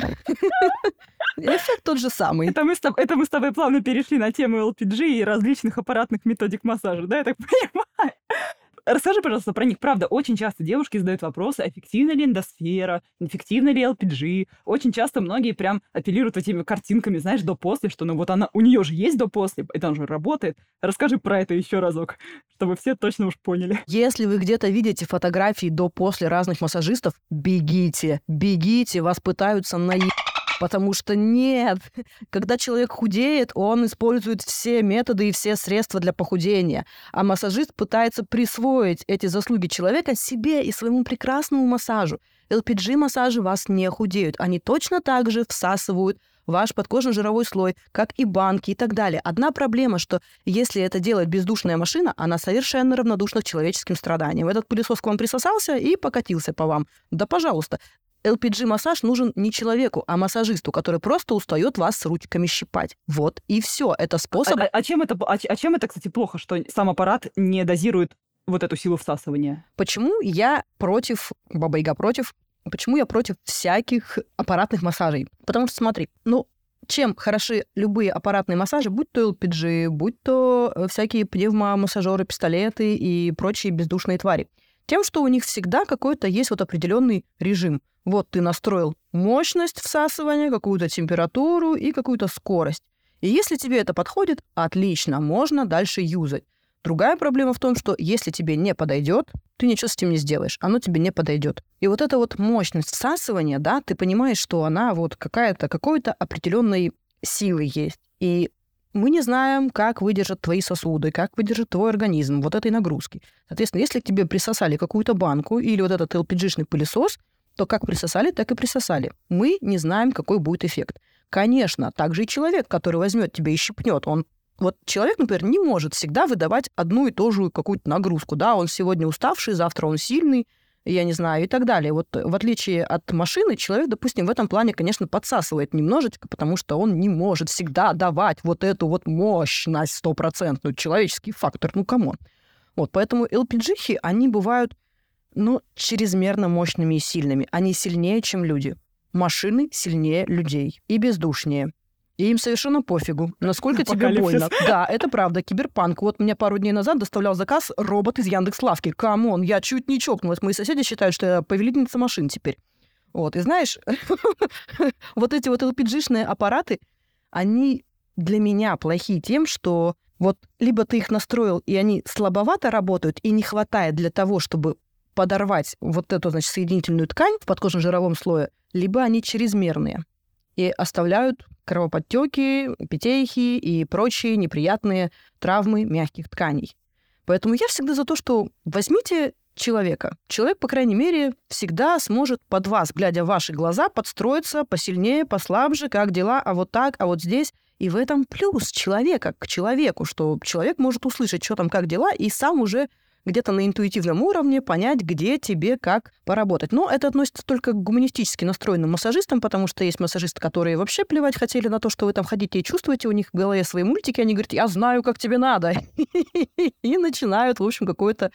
Эффект тот же самый. Это мы, с это мы с тобой плавно перешли на тему LPG и различных аппаратных методик массажа, да, я так [LAUGHS] понимаю? Расскажи, пожалуйста, про них. Правда, очень часто девушки задают вопросы, эффективна ли эндосфера, эффективна ли LPG. Очень часто многие прям апеллируют этими картинками, знаешь, до-после, что ну вот она, у нее же есть до-после, это он же работает. Расскажи про это еще разок, чтобы все точно уж поняли. Если вы где-то видите фотографии до-после разных массажистов, бегите, бегите, вас пытаются наебать. Потому что нет, когда человек худеет, он использует все методы и все средства для похудения. А массажист пытается присвоить эти заслуги человека себе и своему прекрасному массажу. LPG-массажи вас не худеют. Они точно так же всасывают ваш подкожно-жировой слой, как и банки и так далее. Одна проблема, что если это делает бездушная машина, она совершенно равнодушна к человеческим страданиям. Этот пылесос к вам присосался и покатился по вам. Да, пожалуйста. LPG-массаж нужен не человеку, а массажисту, который просто устает вас с ручками щипать. Вот и все. Это способ... А, а чем это, а, а чем это, кстати, плохо, что сам аппарат не дозирует вот эту силу всасывания? Почему я против, Баба Яга против, почему я против всяких аппаратных массажей? Потому что, смотри, ну, чем хороши любые аппаратные массажи, будь то LPG, будь то э, всякие пневмомассажеры, пистолеты и прочие бездушные твари? Тем, что у них всегда какой-то есть вот определенный режим. Вот ты настроил мощность всасывания, какую-то температуру и какую-то скорость. И если тебе это подходит, отлично, можно дальше юзать. Другая проблема в том, что если тебе не подойдет, ты ничего с этим не сделаешь, оно тебе не подойдет. И вот эта вот мощность всасывания, да, ты понимаешь, что она вот какая-то, какой-то определенной силы есть. И мы не знаем, как выдержат твои сосуды, как выдержит твой организм вот этой нагрузки. Соответственно, если к тебе присосали какую-то банку или вот этот LPG-шный пылесос, то как присосали, так и присосали. Мы не знаем, какой будет эффект. Конечно, также и человек, который возьмет тебя и щипнет, он вот человек, например, не может всегда выдавать одну и ту же какую-то нагрузку. Да, он сегодня уставший, завтра он сильный, я не знаю, и так далее. Вот в отличие от машины, человек, допустим, в этом плане, конечно, подсасывает немножечко, потому что он не может всегда давать вот эту вот мощность стопроцентную, человеческий фактор, ну, come on. Вот, поэтому LPG, они бывают, ну, чрезмерно мощными и сильными. Они сильнее, чем люди. Машины сильнее людей и бездушнее. И им совершенно пофигу, насколько тебе больно. Да, это правда, киберпанк. Вот мне пару дней назад доставлял заказ робот из Яндекс.Лавки. Come on, я чуть не чокнулась. Мои соседи считают, что я повелительница машин теперь. Вот, и знаешь, [LAUGHS] вот эти вот LPG-шные аппараты, они для меня плохие тем, что вот либо ты их настроил, и они слабовато работают, и не хватает для того, чтобы подорвать вот эту, значит, соединительную ткань в подкожно-жировом слое, либо они чрезмерные и оставляют кровоподтеки, эпитехи и прочие неприятные травмы мягких тканей. Поэтому я всегда за то, что возьмите человека. Человек, по крайней мере, всегда сможет под вас, глядя в ваши глаза, подстроиться посильнее, послабже, как дела, а вот так, а вот здесь. И в этом плюс человека к человеку, что человек может услышать, что там, как дела, и сам уже где-то на интуитивном уровне понять, где тебе как поработать. Но это относится только к гуманистически настроенным массажистам, потому что есть массажисты, которые вообще плевать хотели на то, что вы там ходите и чувствуете, у них в голове свои мультики, они говорят, я знаю, как тебе надо. [LAUGHS] И начинают, в общем, какое-то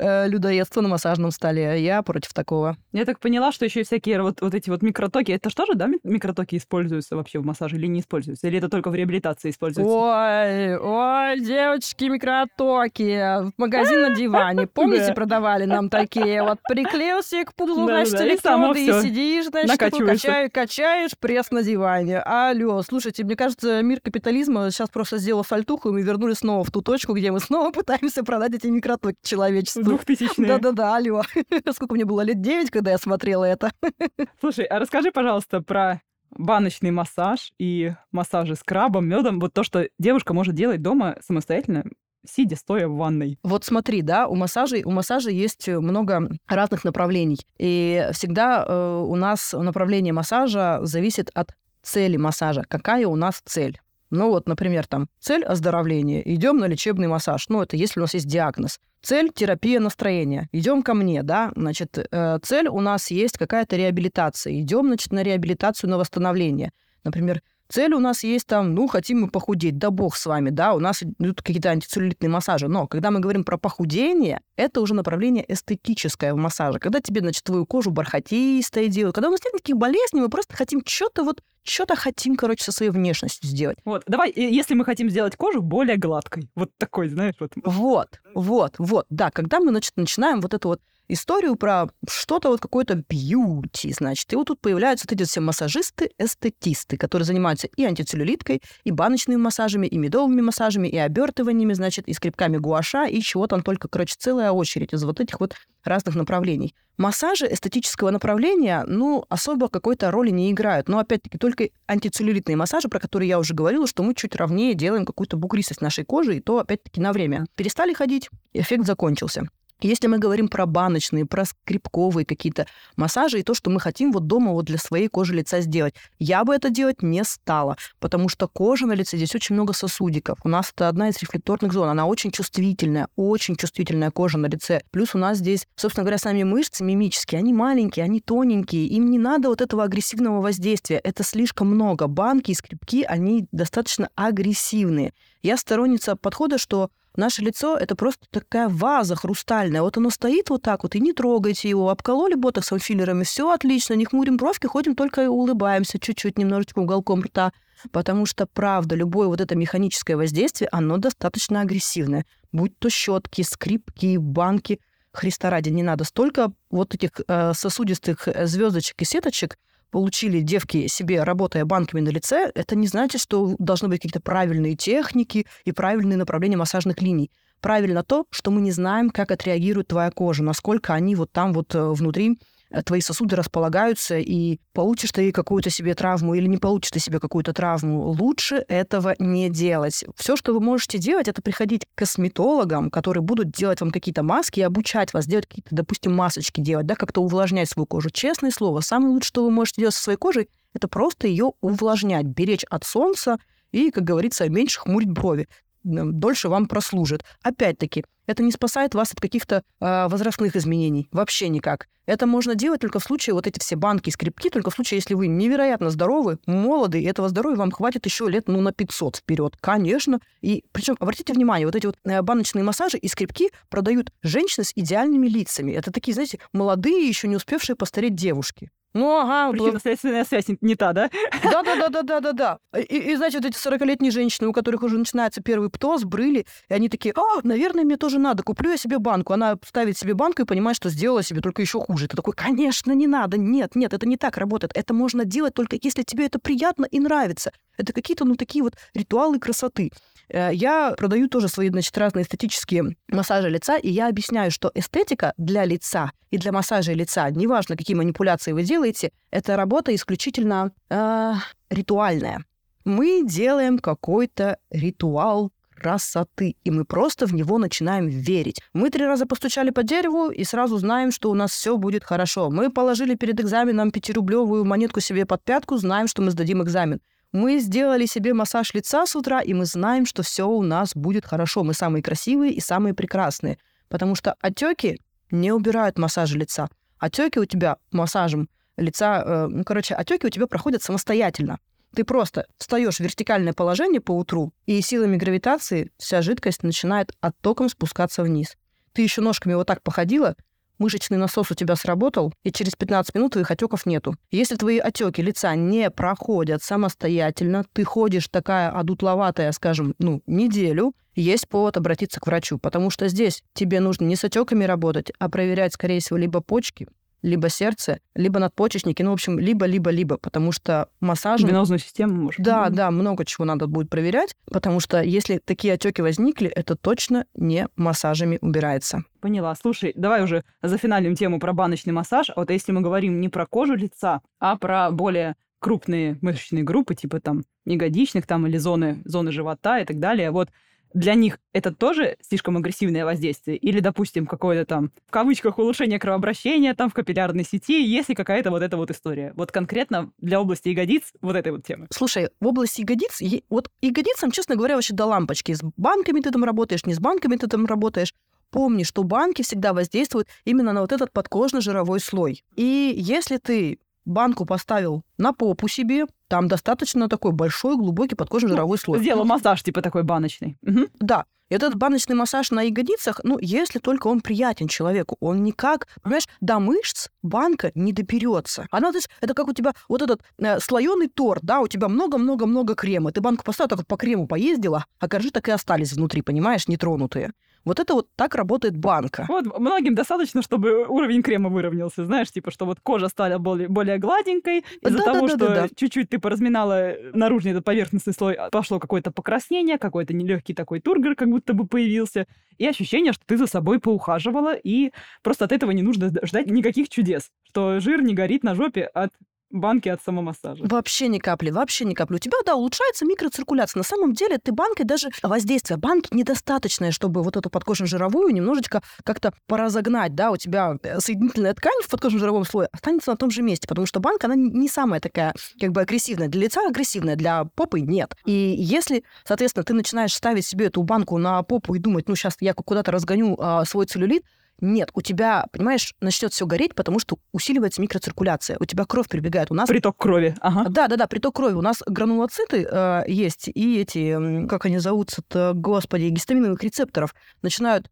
э, людоедство на массажном столе. Я против такого. Я так поняла, что еще и всякие вот, вот эти вот микротоки. Это что же, да, ми- микротоки используются вообще в массаже или не используются? Или это только в реабилитации используется? Ой, ой, девочки, микротоки. Магазин на диване. [LAUGHS] Помните, Да. продавали нам такие? Вот приклеился к пузу, значит, электроды, и сидишь, значит, качаю- качаешь пресс на диване. Алло, слушайте, мне кажется, мир капитализма сейчас просто сделал фальтуху, и мы вернулись снова в ту точку, где мы снова [LAUGHS] пытаемся продать эти микротоки человечеству. Двухтысячные. Да-да-да, алло. [LAUGHS] Сколько мне было лет? Девять, когда я смотрела это. [LAUGHS] Слушай, а расскажи, пожалуйста, про баночный массаж и массажи с крабом, медом. Вот то, что девушка может делать дома самостоятельно, сидя, стоя в ванной. Вот смотри, да, у массажей, у массажа есть много разных направлений. И всегда э, у нас направление массажа зависит от цели массажа. Какая у нас цель? Ну вот, например, там цель оздоровления. Идем на лечебный массаж. Ну, это если у нас есть диагноз. Цель терапия настроения. Идем ко мне, да. Значит, э, цель у нас есть какая-то реабилитация. Идем, значит, на реабилитацию, на восстановление. Например, цель у нас есть там, ну, хотим мы похудеть, да бог с вами, да, у нас идут какие-то антицеллюлитные массажи. Но когда мы говорим про похудение, это уже направление эстетическое в массаже. Когда тебе, значит, твою кожу бархатистой делают, когда у нас нет никаких болезней, мы просто хотим что-то вот, что-то хотим, короче, со своей внешностью сделать. Вот, давай, если мы хотим сделать кожу более гладкой, вот такой, знаешь, вот. Вот, вот, вот, да, когда мы, значит, начинаем вот эту вот историю про что-то вот какое-то бьюти, значит. И вот тут появляются вот эти все массажисты-эстетисты, которые занимаются и антицеллюлиткой, и баночными массажами, и медовыми массажами, и обертываниями, значит, и скребками гуаша, и чего там только, короче, целая очередь из вот этих вот разных направлений. Массажи эстетического направления, ну, особо какой-то роли не играют. Но, опять-таки, только антицеллюлитные массажи, про которые я уже говорила, что мы чуть ровнее делаем какую-то бугристость нашей кожи, и то, опять-таки, на время. Перестали ходить, эффект закончился. Если мы говорим про баночные, про скрипковые какие-то массажи и то, что мы хотим вот дома вот для своей кожи лица сделать, я бы это делать не стала, потому что кожа на лице, здесь очень много сосудиков. У нас это одна из рефлекторных зон, она очень чувствительная, очень чувствительная кожа на лице. Плюс у нас здесь, собственно говоря, сами мышцы мимические, они маленькие, они тоненькие, им не надо вот этого агрессивного воздействия, это слишком много. Банки и скрипки, они достаточно агрессивные. Я сторонница подхода, что Наше лицо — это просто такая ваза хрустальная. Вот оно стоит вот так вот, и не трогайте его. Обкололи ботоксом, филлерами, все отлично, не хмурим бровки, ходим только и улыбаемся чуть-чуть, немножечко уголком рта. Потому что, правда, любое вот это механическое воздействие, оно достаточно агрессивное. Будь то щетки, скрипки, банки. Христа ради, не надо столько вот этих э, сосудистых звездочек и сеточек, получили девки себе, работая банками на лице, это не значит, что должны быть какие-то правильные техники и правильные направления массажных линий. Правильно то, что мы не знаем, как отреагирует твоя кожа, насколько они вот там вот э, внутри твои сосуды располагаются, и получишь ты какую-то себе травму или не получишь ты себе какую-то травму. Лучше этого не делать. Все, что вы можете делать, это приходить к косметологам, которые будут делать вам какие-то маски и обучать вас делать какие-то, допустим, масочки делать, да, как-то увлажнять свою кожу. Честное слово, самое лучшее, что вы можете делать со своей кожей, это просто ее увлажнять, беречь от солнца и, как говорится, меньше хмурить брови. Дольше вам прослужит. Опять-таки, это не спасает вас от каких-то э, возрастных изменений. Вообще никак. Это можно делать только в случае, вот эти все банки и скрипки, только в случае, если вы невероятно здоровы, молоды, и этого здоровья вам хватит еще лет, ну, на 500 вперед. Конечно. И причем, обратите внимание, вот эти вот э, баночные массажи и скрипки продают женщины с идеальными лицами. Это такие, знаете, молодые, еще не успевшие постареть девушки. Ну, ага, Причинно-следственная связь не- та, да? да, да, да, да, да, да, да. И, и, значит, эти 40-летние женщины, у которых уже начинается первый птоз, брыли, и они такие, а, наверное, мне тоже надо, куплю я себе банку. Она ставит себе банку и понимает, что сделала себе только еще хуже. Ты такой, конечно, не надо, нет, нет, это не так работает. Это можно делать только если тебе это приятно и нравится. Это какие-то, ну, такие вот ритуалы красоты. Э, Я продаю тоже свои, значит, разные эстетические массажи лица, и я объясняю, что эстетика для лица и для массажа лица, неважно, какие манипуляции вы делаете, это работа исключительно э, ритуальная. Мы делаем какой-то ритуал красоты, и мы просто в него начинаем верить. Мы три раза постучали по дереву и сразу знаем, что у нас все будет хорошо. Мы положили перед экзаменом пятирублевую монетку себе под пятку, знаем, что мы сдадим экзамен. Мы сделали себе массаж лица с утра, и мы знаем, что все у нас будет хорошо. Мы самые красивые и самые прекрасные. Потому что отеки не убирают массажа лица. Отеки у тебя массажем лица, э, ну, короче, отеки у тебя проходят самостоятельно. Ты просто встаешь в вертикальное положение по утру, и силами гравитации вся жидкость начинает оттоком спускаться вниз. Ты еще ножками вот так походила, мышечный насос у тебя сработал, и через 15 минут твоих отеков нету. Если твои отеки лица не проходят самостоятельно, ты ходишь такая одутловатая, скажем, ну, неделю, есть повод обратиться к врачу, потому что здесь тебе нужно не с отеками работать, а проверять, скорее всего, либо почки, либо сердце, либо надпочечники, ну, в общем, либо-либо-либо, потому что массаж... Венозную систему, может Да, да, много чего надо будет проверять, потому что если такие отеки возникли, это точно не массажами убирается. Поняла. Слушай, давай уже зафиналим тему про баночный массаж. А вот если мы говорим не про кожу лица, а про более крупные мышечные группы, типа там ягодичных там или зоны, зоны живота и так далее. Вот для них это тоже слишком агрессивное воздействие? Или, допустим, какое-то там, в кавычках, улучшение кровообращения там в капиллярной сети, если какая-то вот эта вот история? Вот конкретно для области ягодиц вот этой вот темы. Слушай, в области ягодиц, вот ягодицам, честно говоря, вообще до лампочки. С банками ты там работаешь, не с банками ты там работаешь. Помни, что банки всегда воздействуют именно на вот этот подкожно-жировой слой. И если ты банку поставил на попу себе, там достаточно такой большой, глубокий подкожно-жировой слой. Сделал массаж типа такой баночный. Угу. Да. И этот баночный массаж на ягодицах, ну, если только он приятен человеку, он никак, понимаешь, до мышц банка не доберется. Она, то есть, это как у тебя вот этот э, слоеный торт, да, у тебя много-много-много крема. Ты банку поставила, так вот по крему поездила, а коржи так и остались внутри, понимаешь, нетронутые. Вот это вот так работает банка. Вот многим достаточно, чтобы уровень крема выровнялся, знаешь, типа, что вот кожа стала более, более гладенькой из-за Да, да, того, да, что да, да. чуть-чуть ты поразминала наружный этот поверхностный слой, а пошло какое-то покраснение, какой-то нелегкий такой тургор как будто бы появился, и ощущение, что ты за собой поухаживала, и просто от этого не нужно ждать никаких чудес, что жир не горит на жопе от банки от самомассажа. Вообще ни капли, вообще ни капли. У тебя, да, улучшается микроциркуляция. На самом деле ты банкой даже воздействие банки недостаточное, чтобы вот эту подкожно-жировую немножечко как-то поразогнать, да, у тебя э, соединительная ткань в подкожно-жировом слое останется на том же месте, потому что банка, она не самая такая, как бы, агрессивная. Для лица агрессивная, для попы нет. И если, соответственно, ты начинаешь ставить себе эту банку на попу и думать, ну, сейчас я куда-то разгоню а, свой целлюлит, нет, у тебя, понимаешь, начнет все гореть, потому что усиливается микроциркуляция. У тебя кровь прибегает. У нас Приток крови. Ага. да, да, да, приток крови. У нас гранулоциты э, есть, и эти, как они зовутся-то, господи, гистаминовых рецепторов начинают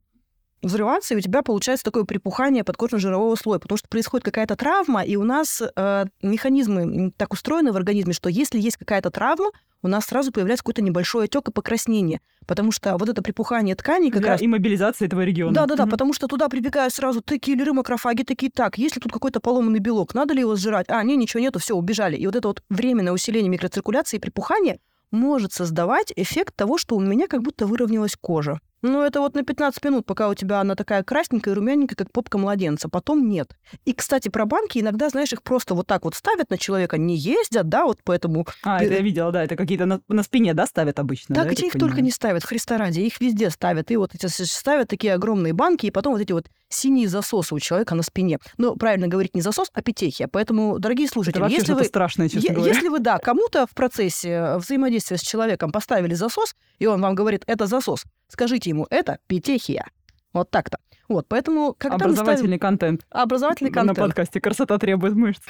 взрываться, и у тебя получается такое припухание подкожно-жирового слоя, потому что происходит какая-то травма, и у нас э, механизмы так устроены в организме, что если есть какая-то травма, у нас сразу появляется какой-то небольшой отек и покраснение, потому что вот это припухание тканей как Для раз иммобилизации этого региона. да, да, да, Мгм. потому что туда прибегают сразу ты киллеры, макрофаги, такие, так, если тут какой-то поломанный белок, надо ли его сжирать? А, не, ничего нету, все, убежали. И вот это вот временное усиление микроциркуляции и припухания может создавать эффект того, что у меня как будто выровнялась кожа. Ну, это вот на 15 минут, пока у тебя она такая красненькая и румяненькая, как попка младенца. Потом нет. И, кстати, про банки иногда, знаешь, их просто вот так вот ставят на человека, не ездят, да, вот поэтому... А, это я видела, да, это какие-то на, на спине, да, ставят обычно? Да, я где так их только не ставят, Христа ради, их везде ставят. И вот эти ставят такие огромные банки, и потом вот эти вот синие засосы у человека на спине. Ну, правильно говорить не засос, а петехия. Поэтому, дорогие Это слушатели, вообще если вы, страшное, честно е- говоря. если вы, да, кому-то в процессе взаимодействия с человеком поставили засос, и он вам говорит, это засос, скажите ему, это петехия. Вот так-то. Вот, поэтому, когда мы ставим Образовательный контент образовательный на контент, подкасте «Красота требует мышц». [LAUGHS]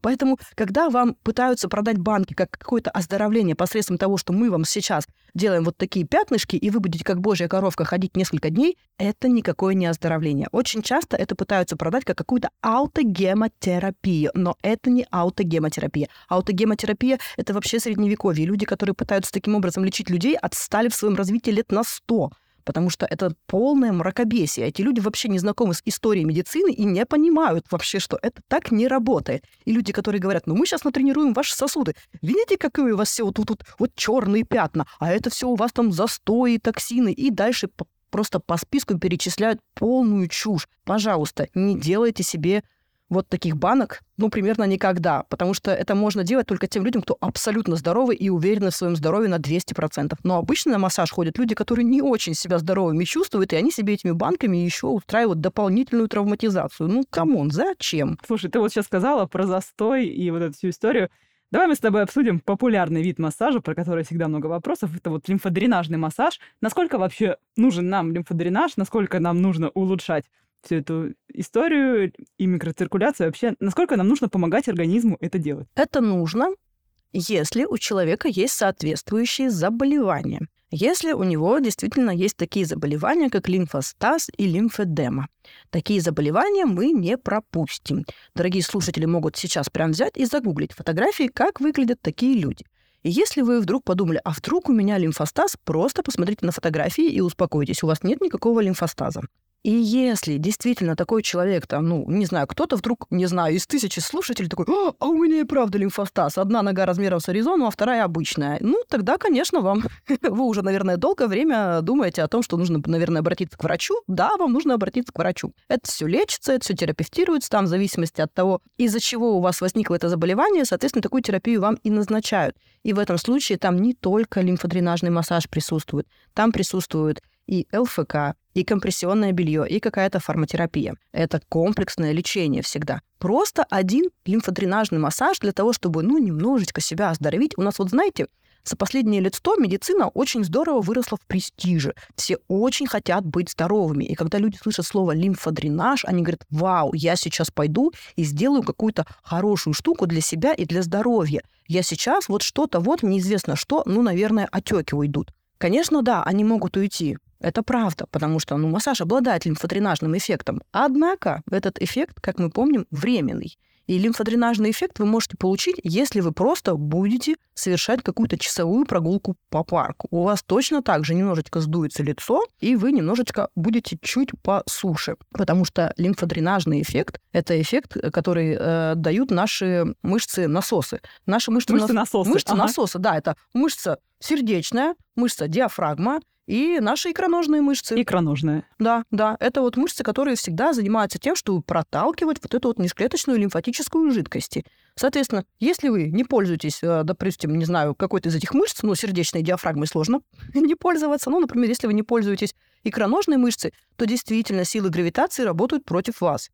Поэтому, когда вам пытаются продать банки как какое-то оздоровление посредством того, что мы вам сейчас делаем вот такие пятнышки, и вы будете как божья коровка ходить несколько дней, это никакое не оздоровление. Очень часто это пытаются продать как какую-то аутогемотерапию, но это не аутогемотерапия. Аутогемотерапия — это вообще средневековье. Люди, которые пытаются таким образом лечить людей, отстали в своем развитии лет на 100 потому что это полное мракобесие. Эти люди вообще не знакомы с историей медицины и не понимают вообще, что это так не работает. И люди, которые говорят, ну мы сейчас натренируем ваши сосуды. Видите, какие у вас все вот тут вот, вот черные пятна, а это все у вас там застои, токсины. И дальше просто по списку перечисляют полную чушь. Пожалуйста, не делайте себе вот таких банок, ну, примерно никогда, потому что это можно делать только тем людям, кто абсолютно здоровый и уверены в своем здоровье на 200%. Но обычно на массаж ходят люди, которые не очень себя здоровыми чувствуют, и они себе этими банками еще устраивают дополнительную травматизацию. Ну, come on, зачем? Слушай, ты вот сейчас сказала про застой и вот эту всю историю. Давай мы с тобой обсудим популярный вид массажа, про который всегда много вопросов. Это вот лимфодренажный массаж. Насколько вообще нужен нам лимфодренаж, насколько нам нужно улучшать всю эту историю и микроциркуляцию вообще, насколько нам нужно помогать организму это делать? Это нужно, если у человека есть соответствующие заболевания. Если у него действительно есть такие заболевания, как лимфостаз и лимфедема. Такие заболевания мы не пропустим. Дорогие слушатели могут сейчас прям взять и загуглить фотографии, как выглядят такие люди. И если вы вдруг подумали, а вдруг у меня лимфостаз, просто посмотрите на фотографии и успокойтесь, у вас нет никакого лимфостаза. И если действительно такой человек, там, ну, не знаю, кто-то вдруг, не знаю, из тысячи слушателей такой, а, а у меня и правда лимфостаз, одна нога размером с Аризону, а вторая обычная, ну, тогда, конечно, вам, [LAUGHS] вы уже, наверное, долгое время думаете о том, что нужно, наверное, обратиться к врачу. Да, вам нужно обратиться к врачу. Это все лечится, это все терапевтируется, там, в зависимости от того, из-за чего у вас возникло это заболевание, соответственно, такую терапию вам и назначают. И в этом случае там не только лимфодренажный массаж присутствует, там присутствует и ЛФК, и компрессионное белье, и какая-то фармотерапия. Это комплексное лечение всегда. Просто один лимфодренажный массаж для того, чтобы, ну, немножечко себя оздоровить. У нас вот, знаете, за последние лет сто медицина очень здорово выросла в престиже. Все очень хотят быть здоровыми. И когда люди слышат слово лимфодренаж, они говорят, вау, я сейчас пойду и сделаю какую-то хорошую штуку для себя и для здоровья. Я сейчас вот что-то, вот неизвестно что, ну, наверное, отеки уйдут. Конечно, да, они могут уйти. Это правда, потому что ну, массаж обладает лимфодренажным эффектом. Однако этот эффект, как мы помним, временный. И лимфодренажный эффект вы можете получить, если вы просто будете совершать какую-то часовую прогулку по парку. У вас точно так же немножечко сдуется лицо, и вы немножечко будете чуть по суше. Потому что лимфодренажный эффект — это эффект, который э, дают наши мышцы-насосы. Наши мышцы-насосы. Мышцы-насосы, ага. да, это мышца сердечная, мышца диафрагма и наши икроножные мышцы. Икроножные. Да, да. Это вот мышцы, которые всегда занимаются тем, чтобы проталкивать вот эту вот межклеточную лимфатическую жидкость. Соответственно, если вы не пользуетесь, э, допустим, не знаю, какой-то из этих мышц, ну, сердечной диафрагмой сложно [LAUGHS] не пользоваться, ну, например, если вы не пользуетесь икроножной мышцей, то действительно силы гравитации работают против вас.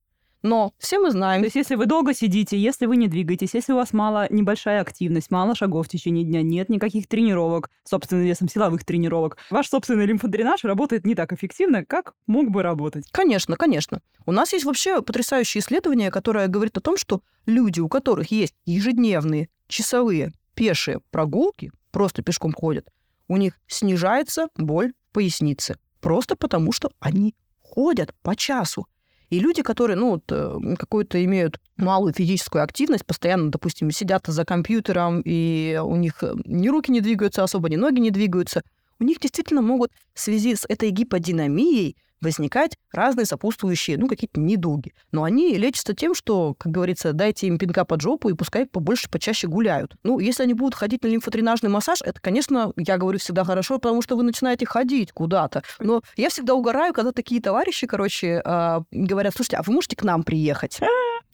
Но все мы знаем... То есть если вы долго сидите, если вы не двигаетесь, если у вас мало небольшая активность, мало шагов в течение дня, нет никаких тренировок, собственным весом силовых тренировок, ваш собственный лимфодренаж работает не так эффективно, как мог бы работать. Конечно, конечно. У нас есть вообще потрясающее исследование, которое говорит о том, что люди, у которых есть ежедневные часовые пешие прогулки, просто пешком ходят, у них снижается боль в пояснице. Просто потому, что они ходят по часу. И люди, которые, ну, вот, э, какую-то имеют малую физическую активность, постоянно, допустим, сидят за компьютером, и у них э, ни руки не двигаются особо, ни ноги не двигаются, у них действительно могут в связи с этой гиподинамией возникать разные сопутствующие, ну, какие-то недуги. Но они лечатся тем, что, как говорится, дайте им пинка под жопу и пускай побольше, почаще гуляют. Ну, если они будут ходить на лимфодренажный массаж, это, конечно, я говорю всегда хорошо, потому что вы начинаете ходить куда-то. Но я всегда угораю, когда такие товарищи, короче, э, говорят, слушайте, а вы можете к нам приехать?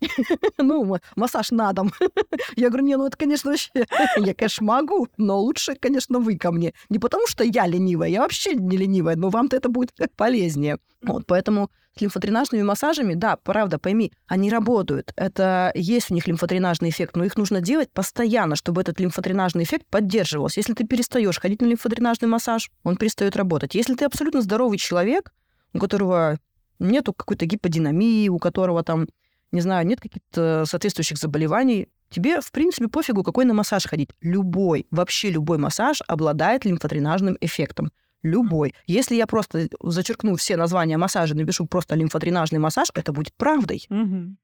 [LAUGHS] Ну, массаж на дом. [LAUGHS] Я говорю, не, ну это, конечно, вообще... [LAUGHS] Я, конечно, могу, но лучше, конечно, вы ко мне. Не потому что я ленивая, я вообще не ленивая, но вам-то это будет полезнее. Вот, поэтому с лимфодренажными массажами, да, правда, пойми, они работают. Это есть у них лимфодренажный эффект, но их нужно делать постоянно, чтобы этот лимфодренажный эффект поддерживался. Если ты перестаешь ходить на лимфодренажный массаж, он перестает работать. Если ты абсолютно здоровый человек, у которого нету какой-то гиподинамии, у которого там, не знаю, нет каких-то соответствующих заболеваний, тебе, в принципе, пофигу, какой на массаж ходить. Любой, вообще любой массаж обладает лимфодренажным эффектом. Любой. Если я просто зачеркну все названия массажа, напишу просто лимфодренажный массаж, это будет правдой. Угу.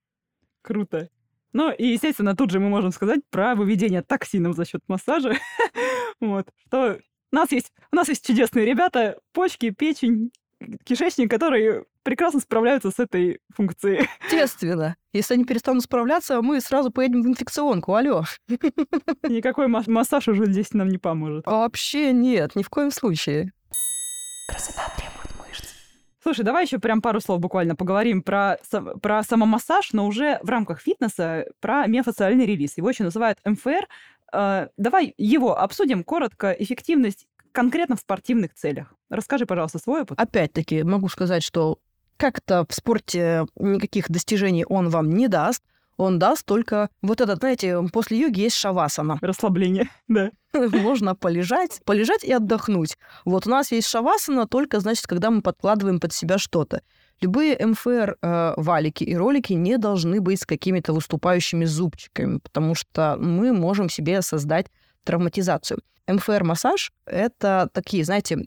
Круто. Ну, и, естественно, тут же мы можем сказать про выведение токсинов за счет массажа. [LAUGHS] вот, что у нас есть, у нас есть чудесные ребята, почки, печень, кишечник, которые прекрасно справляются с этой функцией. [LAUGHS] Естественно. Если они перестанут справляться, мы сразу поедем в инфекционку. Алло. [LAUGHS] Никакой массаж уже здесь нам не поможет. Вообще нет, ни в коем случае. Красота требует мышц. Слушай, давай еще прям пару слов буквально поговорим про, про самомассаж, но уже в рамках фитнеса, про миофасциальный релиз. Его еще называют МФР. Э, давай его обсудим коротко, эффективность конкретно в спортивных целях. Расскажи, пожалуйста, свой опыт. Опять-таки, могу сказать, что как-то в спорте никаких достижений он вам не даст. Он даст только вот этот, знаете, после йоги есть шавасана. Расслабление, [LAUGHS] да. [LAUGHS] Можно полежать, полежать и отдохнуть. Вот у нас есть шавасана только, значит, когда мы подкладываем под себя что-то. Любые МФР э, валики и ролики не должны быть с какими-то выступающими зубчиками, потому что мы можем себе создать травматизацию. МФР-массаж — это такие, знаете,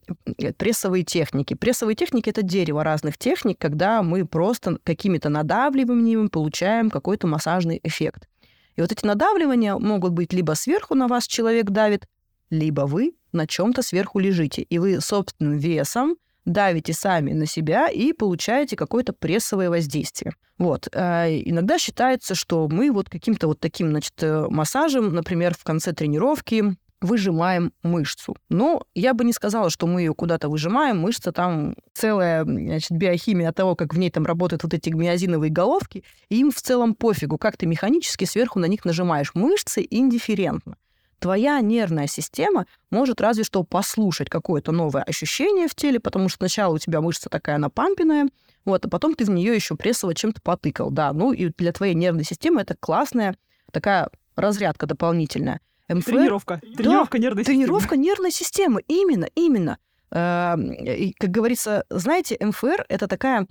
прессовые техники. Прессовые техники — это дерево разных техник, когда мы просто какими-то надавливаниями получаем какой-то массажный эффект. И вот эти надавливания могут быть либо сверху на вас человек давит, либо вы на чем-то сверху лежите, и вы собственным весом давите сами на себя и получаете какое-то прессовое воздействие. Вот. А иногда считается, что мы вот каким-то вот таким, значит, э, массажем, например, в конце тренировки выжимаем мышцу. Но я бы не сказала, что мы ее куда-то выжимаем. Мышца там целая значит, биохимия того, как в ней там работают вот эти миозиновые головки, и им в целом пофигу, как ты механически сверху на них нажимаешь. Мышцы индифферентно твоя нервная система может разве что послушать какое-то новое ощущение в теле, потому что сначала у тебя мышца такая напампенная, вот, а потом ты в нее еще прессово чем-то потыкал, да. Ну и для твоей нервной системы это классная такая разрядка дополнительная. МФР... Тренировка. Тренировка да, нервной тренировка системы. нервной системы. Именно, именно. Э, и, как говорится, знаете, МФР — это такая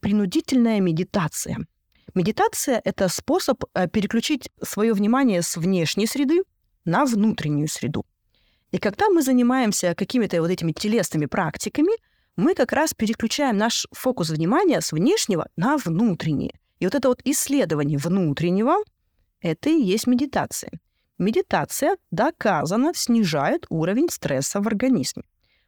принудительная медитация. Медитация — это способ э, переключить свое внимание с внешней среды на внутреннюю среду. И когда мы занимаемся какими-то вот этими телесными практиками, мы как раз переключаем наш фокус внимания с внешнего на внутреннее. И вот это вот исследование внутреннего — это и есть медитация. Медитация доказано снижает уровень стресса в организме.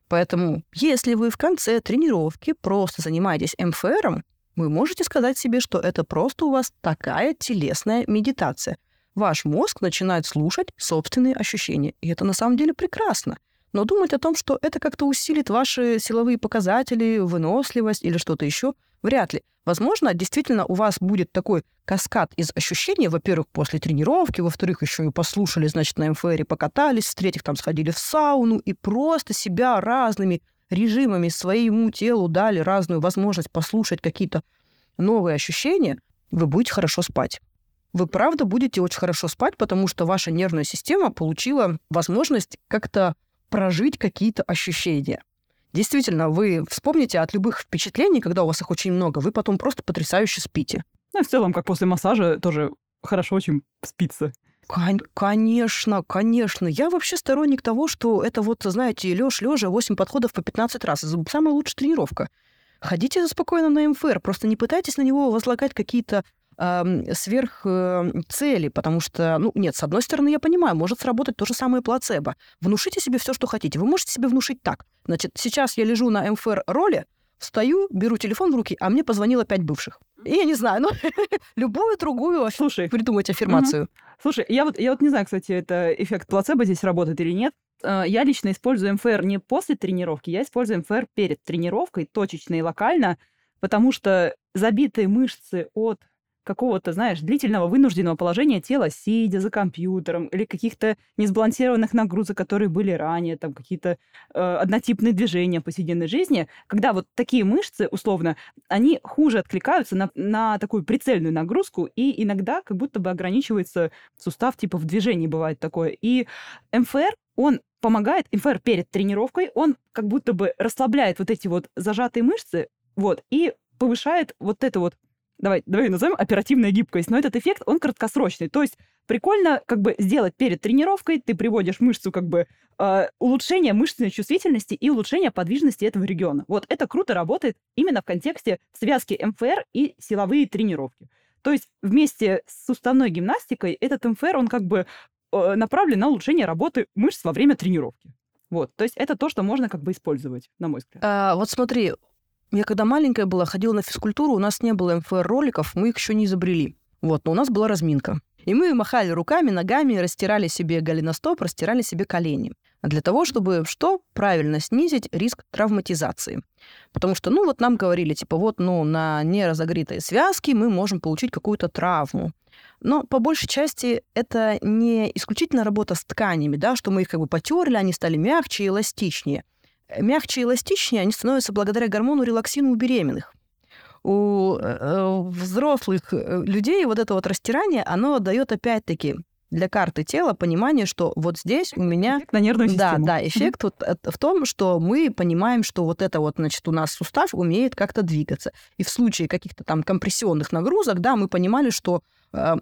Поэтому, если вы в конце тренировки просто занимаетесь МФРом, вы можете сказать себе, что это просто у вас такая телесная медитация — ваш мозг начинает слушать собственные ощущения. И это на самом деле прекрасно. Но думать о том, что это как-то усилит ваши силовые показатели, выносливость или что-то еще, вряд ли. Возможно, действительно у вас будет такой каскад из ощущений, во-первых, после тренировки, во-вторых, еще и послушали, значит, на МФРе покатались, в-третьих, там сходили в сауну и просто себя разными режимами своему телу дали разную возможность послушать какие-то новые ощущения, вы будете хорошо спать вы правда будете очень хорошо спать, потому что ваша нервная система получила возможность как-то прожить какие-то ощущения. Действительно, вы вспомните от любых впечатлений, когда у вас их очень много, вы потом просто потрясающе спите. Ну, в целом, как после массажа, тоже хорошо очень спится. Кон- конечно, конечно. Я вообще сторонник того, что это вот, знаете, лёж лежа 8 подходов по 15 раз. Это самая лучшая тренировка. Ходите спокойно на МФР, просто не пытайтесь на него возлагать какие-то сверх э, цели, потому что, ну, нет, с одной стороны, я понимаю, может сработать то же самое плацебо. Внушите себе все, что хотите. Вы можете себе внушить так. Значит, сейчас я лежу на МФР роле, встаю, беру телефон в руки, а мне позвонило пять бывших. И я не знаю, ну, [LAUGHS] любую другую Слушай, придумать аффирмацию. Угу. Слушай, я вот, я вот не знаю, кстати, это эффект плацебо здесь работает или нет. Э, я лично использую МФР не после тренировки, я использую МФР перед тренировкой, точечно и локально, потому что забитые мышцы от какого-то, знаешь, длительного вынужденного положения тела, сидя за компьютером, или каких-то несбалансированных нагрузок, которые были ранее, там какие-то э, однотипные движения в повседневной жизни, когда вот такие мышцы, условно, они хуже откликаются на, на такую прицельную нагрузку, и иногда как будто бы ограничивается сустав, типа в движении бывает такое. И МФР, он помогает, МФР перед тренировкой, он как будто бы расслабляет вот эти вот зажатые мышцы, вот, и повышает вот это вот давай, давай назовем оперативная гибкость, но этот эффект, он краткосрочный. То есть прикольно как бы сделать перед тренировкой, ты приводишь мышцу как бы э, улучшение мышечной чувствительности и улучшение подвижности этого региона. Вот это круто работает именно в контексте связки МФР и силовые тренировки. То есть вместе с суставной гимнастикой этот МФР, он как бы э, направлен на улучшение работы мышц во время тренировки. Вот, то есть это то, что можно как бы использовать, на мой взгляд. А, вот смотри, я когда маленькая была, ходила на физкультуру, у нас не было МФР-роликов, мы их еще не изобрели. Вот, но у нас была разминка. И мы махали руками, ногами, растирали себе голеностоп, растирали себе колени. Для того, чтобы что? Правильно снизить риск травматизации. Потому что, ну, вот нам говорили, типа, вот, ну, на неразогретой связке мы можем получить какую-то травму. Но по большей части это не исключительно работа с тканями, да, что мы их как бы потерли, они стали мягче и эластичнее – мягче и эластичнее они становятся благодаря гормону релаксину у беременных. у э, взрослых э, людей вот это вот растирание, оно дает опять-таки для карты тела понимание, что вот здесь у меня... Эффект на нервную Да, систему. да, эффект вот в том, что мы понимаем, что вот это вот, значит, у нас сустав умеет как-то двигаться. И в случае каких-то там компрессионных нагрузок, да, мы понимали, что э,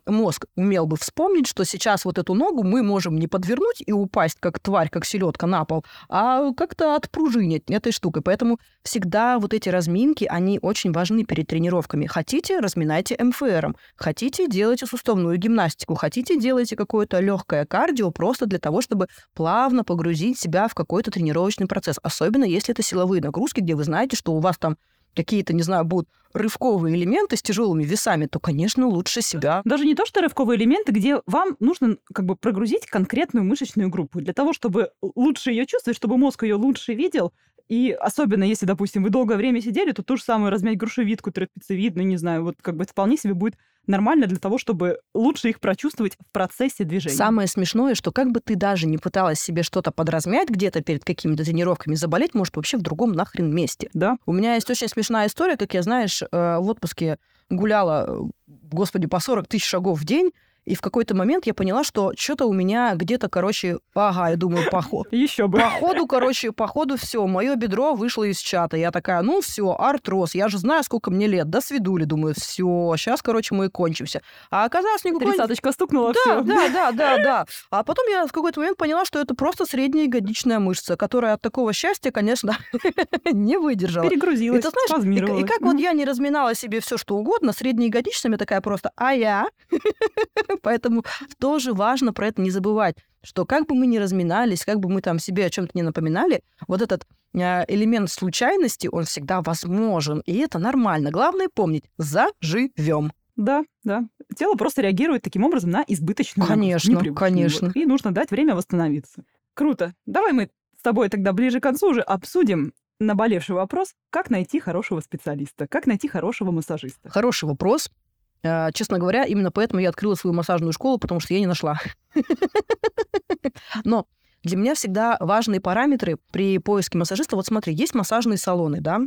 мозг умел бы вспомнить, что сейчас вот эту ногу мы можем не подвернуть и упасть, как тварь, как селедка на пол, а как-то отпружинить этой штукой. Поэтому всегда вот эти разминки, они очень важны перед тренировками. Хотите, разминайте МФРом. Хотите, делайте суставную гимнастику. Хотите, делайте какое-то легкое кардио просто для того, чтобы плавно погрузить себя в какой-то тренировочный процесс. Особенно если это силовые нагрузки, где вы знаете, что у вас там какие-то, не знаю, будут рывковые элементы с тяжелыми весами, то, конечно, лучше себя. Даже не то, что рывковые элементы, где вам нужно как бы прогрузить конкретную мышечную группу для того, чтобы лучше ее чувствовать, чтобы мозг ее лучше видел. И особенно, если, допустим, вы долгое время сидели, то ту же самую размять грушевидку, трапециевидную, не знаю, вот как бы это вполне себе будет нормально для того, чтобы лучше их прочувствовать в процессе движения. Самое смешное, что как бы ты даже не пыталась себе что-то подразмять где-то перед какими-то тренировками, заболеть может вообще в другом нахрен месте. Да. У меня есть очень смешная история, как я, знаешь, э, в отпуске гуляла, э, господи, по 40 тысяч шагов в день, и в какой-то момент я поняла, что что-то у меня где-то, короче, ага, я думаю, поход. Еще бы. Походу, короче, походу все, мое бедро вышло из чата. Я такая, ну все, артроз, я же знаю, сколько мне лет, до свидули, думаю, все, сейчас, короче, мы и кончимся. А оказалось, никакой... Тридцаточка стукнула, Да, все. да, да, [LAUGHS] да, да. А потом я в какой-то момент поняла, что это просто средняя ягодичная мышца, которая от такого счастья, конечно, [LAUGHS] не выдержала. Перегрузилась, И ты знаешь, и, и как вот я не разминала себе все что угодно, среднеягодичными такая просто, а я? [LAUGHS] [LAUGHS] Поэтому тоже важно про это не забывать, что как бы мы ни разминались, как бы мы там себе о чем-то не напоминали, вот этот э, элемент случайности, он всегда возможен, и это нормально. Главное помнить, заживем. Да, да. Тело просто реагирует таким образом на избыточную нагрузку, Конечно, непривычную. конечно. Вот. И нужно дать время восстановиться. Круто. Давай мы с тобой тогда ближе к концу уже обсудим наболевший вопрос, как найти хорошего специалиста, как найти хорошего массажиста. Хороший вопрос. Э, Честно говоря, именно поэтому я открыла свою массажную школу, потому что я не нашла. Но для меня всегда важные параметры при поиске массажиста. Вот смотри, есть массажные салоны, да?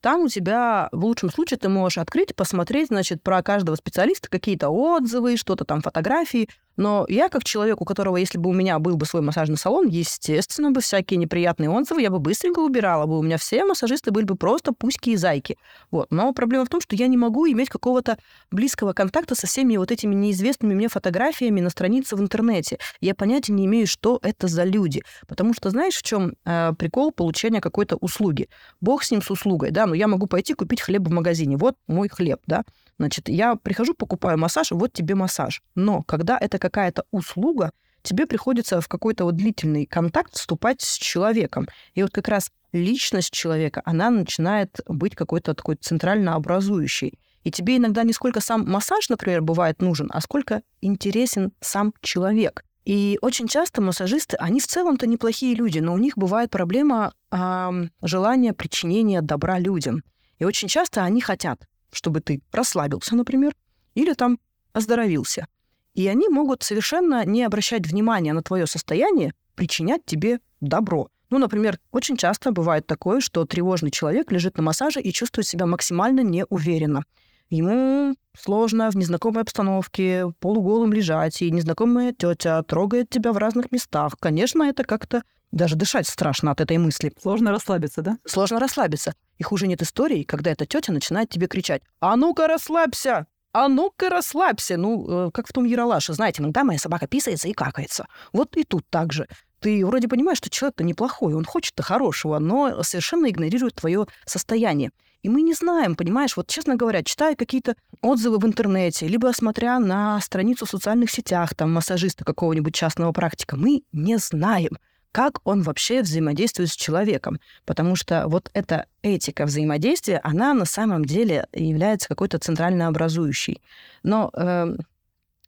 Там у тебя, в лучшем случае, ты можешь открыть, посмотреть, значит, про каждого специалиста какие-то отзывы, что-то там, фотографии. Но я, как человек, у которого, если бы у меня был бы свой массажный салон, естественно, бы всякие неприятные отзывы я бы быстренько убирала бы. У меня все массажисты были бы просто пуськи и зайки. Вот. Но проблема в том, что я не могу иметь какого-то близкого контакта со всеми вот этими неизвестными мне фотографиями на странице в интернете. Я понятия не имею, что это за люди. Потому что знаешь, в чем э, прикол получения какой-то услуги? Бог с ним с услугой, да, но я могу пойти купить хлеб в магазине. Вот мой хлеб, да. Значит, я прихожу, покупаю массаж, вот тебе массаж. Но когда это какая-то услуга, тебе приходится в какой-то вот длительный контакт вступать с человеком. И вот как раз личность человека, она начинает быть какой-то такой центрально образующей. И тебе иногда не сколько сам массаж, например, бывает нужен, а сколько интересен сам человек. И очень часто массажисты, они в целом-то неплохие люди, но у них бывает проблема э, желания причинения добра людям. И очень часто они хотят, чтобы ты расслабился, например, или там оздоровился. И они могут совершенно не обращать внимания на твое состояние, причинять тебе добро. Ну, например, очень часто бывает такое, что тревожный человек лежит на массаже и чувствует себя максимально неуверенно. Ему сложно в незнакомой обстановке полуголым лежать, и незнакомая тетя трогает тебя в разных местах. Конечно, это как-то даже дышать страшно от этой мысли. Сложно расслабиться, да? Сложно расслабиться. И хуже нет истории, когда эта тетя начинает тебе кричать «А ну-ка расслабься! А ну-ка расслабься!» Ну, э, как в том Яралаше. Знаете, иногда моя собака писается и какается. Вот и тут так же. Ты вроде понимаешь, что человек-то неплохой, он хочет-то хорошего, но совершенно игнорирует твое состояние. И мы не знаем, понимаешь, вот честно говоря, читая какие-то отзывы в интернете, либо смотря на страницу в социальных сетях, там, массажиста какого-нибудь частного практика, мы не знаем, как он вообще взаимодействует с человеком. Потому что вот эта этика взаимодействия, она на самом деле является какой-то центрально образующей. Но э,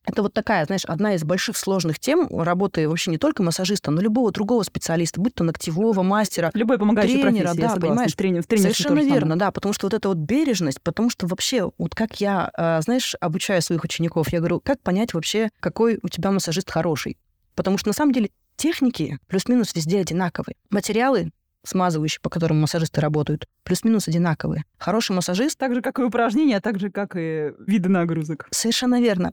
это вот такая, знаешь, одна из больших сложных тем работы вообще не только массажиста, но любого другого специалиста, будь то ногтевого мастера, Любой помогающий тренера, профессии, да, согласна. понимаешь, в тренерстве Совершенно верно, самое. да, потому что вот эта вот бережность, потому что вообще, вот как я, э, знаешь, обучаю своих учеников, я говорю, как понять вообще, какой у тебя массажист хороший? Потому что на самом деле техники плюс-минус везде одинаковые. Материалы смазывающие, по которым массажисты работают, плюс-минус одинаковые. Хороший массажист... Так же, как и упражнения, а так же, как и виды нагрузок. Совершенно верно.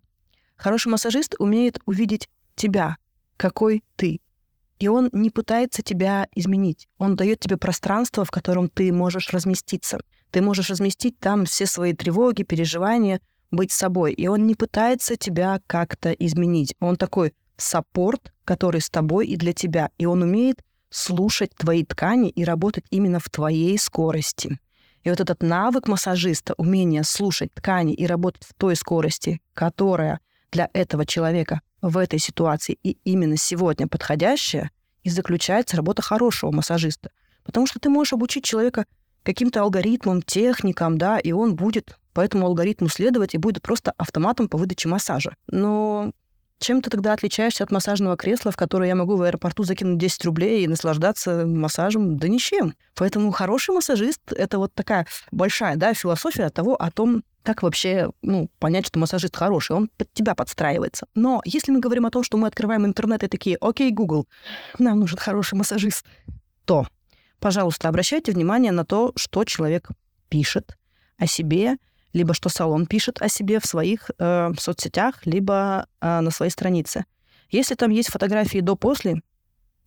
Хороший массажист умеет увидеть тебя, какой ты. И он не пытается тебя изменить. Он дает тебе пространство, в котором ты можешь разместиться. Ты можешь разместить там все свои тревоги, переживания, быть собой. И он не пытается тебя как-то изменить. Он такой саппорт, который с тобой и для тебя. И он умеет слушать твои ткани и работать именно в твоей скорости. И вот этот навык массажиста, умение слушать ткани и работать в той скорости, которая для этого человека в этой ситуации и именно сегодня подходящая, и заключается работа хорошего массажиста. Потому что ты можешь обучить человека каким-то алгоритмам, техникам, да, и он будет по этому алгоритму следовать и будет просто автоматом по выдаче массажа. Но чем ты тогда отличаешься от массажного кресла, в которое я могу в аэропорту закинуть 10 рублей и наслаждаться массажем? Да ничем. Поэтому хороший массажист — это вот такая большая да, философия того, о том, как вообще ну, понять, что массажист хороший? Он под тебя подстраивается. Но если мы говорим о том, что мы открываем интернет и такие, окей, Google, нам нужен хороший массажист, то, пожалуйста, обращайте внимание на то, что человек пишет о себе, либо что салон пишет о себе в своих э, соцсетях, либо э, на своей странице. Если там есть фотографии до-после,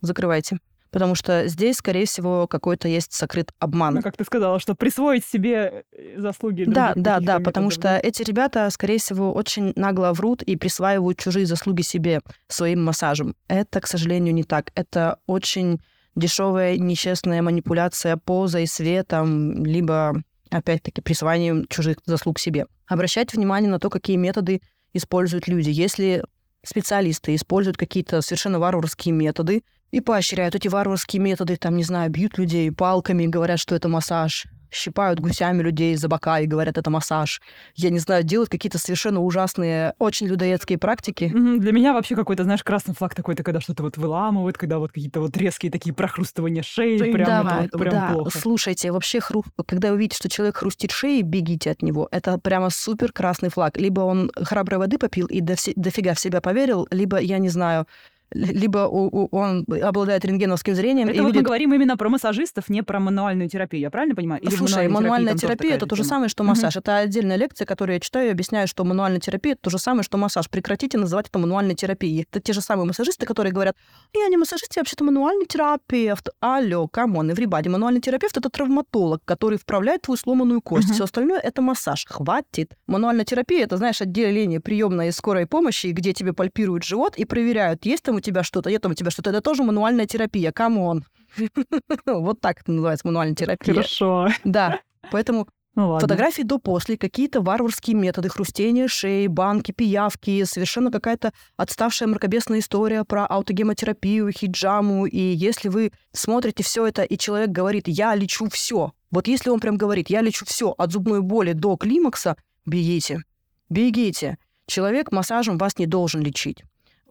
закрывайте. Потому что здесь, скорее всего, какой-то есть сокрыт обман. Ну, как ты сказала, что присвоить себе э, заслуги. Да, да, да, потому что эти ребята, скорее всего, очень нагло врут и присваивают чужие заслуги себе своим массажем. Это, к сожалению, не так. Это очень дешевая, нечестная манипуляция позой, светом, либо опять-таки, присваиванием чужих заслуг себе. Обращать внимание на то, какие методы используют люди. Если специалисты используют какие-то совершенно варварские методы и поощряют эти варварские методы, там, не знаю, бьют людей палками, говорят, что это массаж, щипают гусями людей за бока и говорят, это массаж. Я не знаю, делают какие-то совершенно ужасные, очень людоедские практики. Для меня вообще какой-то, знаешь, красный флаг такой-то, когда что-то вот выламывают, когда вот какие-то вот резкие такие прохрустывания шеи, прям, да, это вот прям да. плохо. Слушайте, вообще, хру... когда вы видите, что человек хрустит шеей, бегите от него. Это прямо супер красный флаг. Либо он храброй воды попил и дофига в себя поверил, либо, я не знаю, либо он обладает рентгеновским зрением. Это и вот видит... мы говорим именно про массажистов, не про мануальную терапию. Я правильно понимаю? Или Слушай, мануальная терапия, терапия это то же самое, что массаж. Это отдельная лекция, которую я читаю и объясняю, что мануальная терапия это то же самое, что массаж. Прекратите называть это мануальной терапией. Это те же самые массажисты, которые говорят, я не массажист, я вообще-то мануальный терапевт. Алло, come on, everybody. Мануальный терапевт это травматолог, который вправляет твою сломанную кость. Мгм. Все остальное это массаж. Хватит. Мануальная терапия это, знаешь, отделение приемной скорой помощи, где тебе пальпируют живот и проверяют, есть там у тебя что-то, нет там у тебя что-то. Это тоже мануальная терапия. Come on. [LAUGHS] Вот так это называется мануальная терапия. Хорошо. Да. Поэтому Ну фотографии до-после, какие-то варварские методы, хрустения шеи, банки, пиявки, совершенно какая-то отставшая мракобесная история про аутогемотерапию, хиджаму. И если вы смотрите все это, и человек говорит, я лечу все, вот если он прям говорит, я лечу все от зубной боли до климакса, бегите, бегите. Человек массажем вас не должен лечить.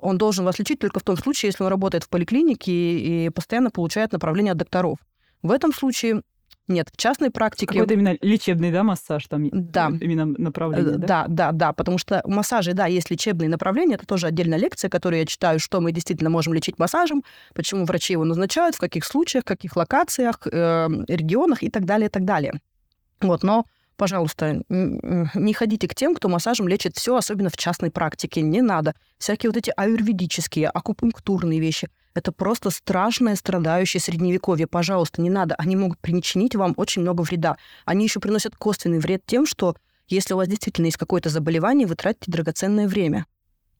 Он должен вас лечить только в том случае, если он работает в поликлинике и, постоянно получает направление от докторов. В этом случае нет. В частной практике... Какой-то именно лечебный, да, массаж там? Да. Именно направление, Э, да? Да, да, да, потому что в массаже, да, есть лечебные направления, это тоже отдельная лекция, которую я читаю, что мы действительно можем лечить массажем, почему врачи его назначают, в каких случаях, в каких локациях, э, регионах и так далее, и так далее. Вот, но, пожалуйста, не ходите к тем, кто массажем лечит все, особенно в частной практике. Не надо. Всякие вот эти аюрведические, акупунктурные вещи. Это просто страшное страдающее средневековье. Пожалуйста, не надо. Они могут причинить вам очень много вреда. Они еще приносят косвенный вред тем, что если у вас действительно есть какое-то заболевание, вы тратите драгоценное время.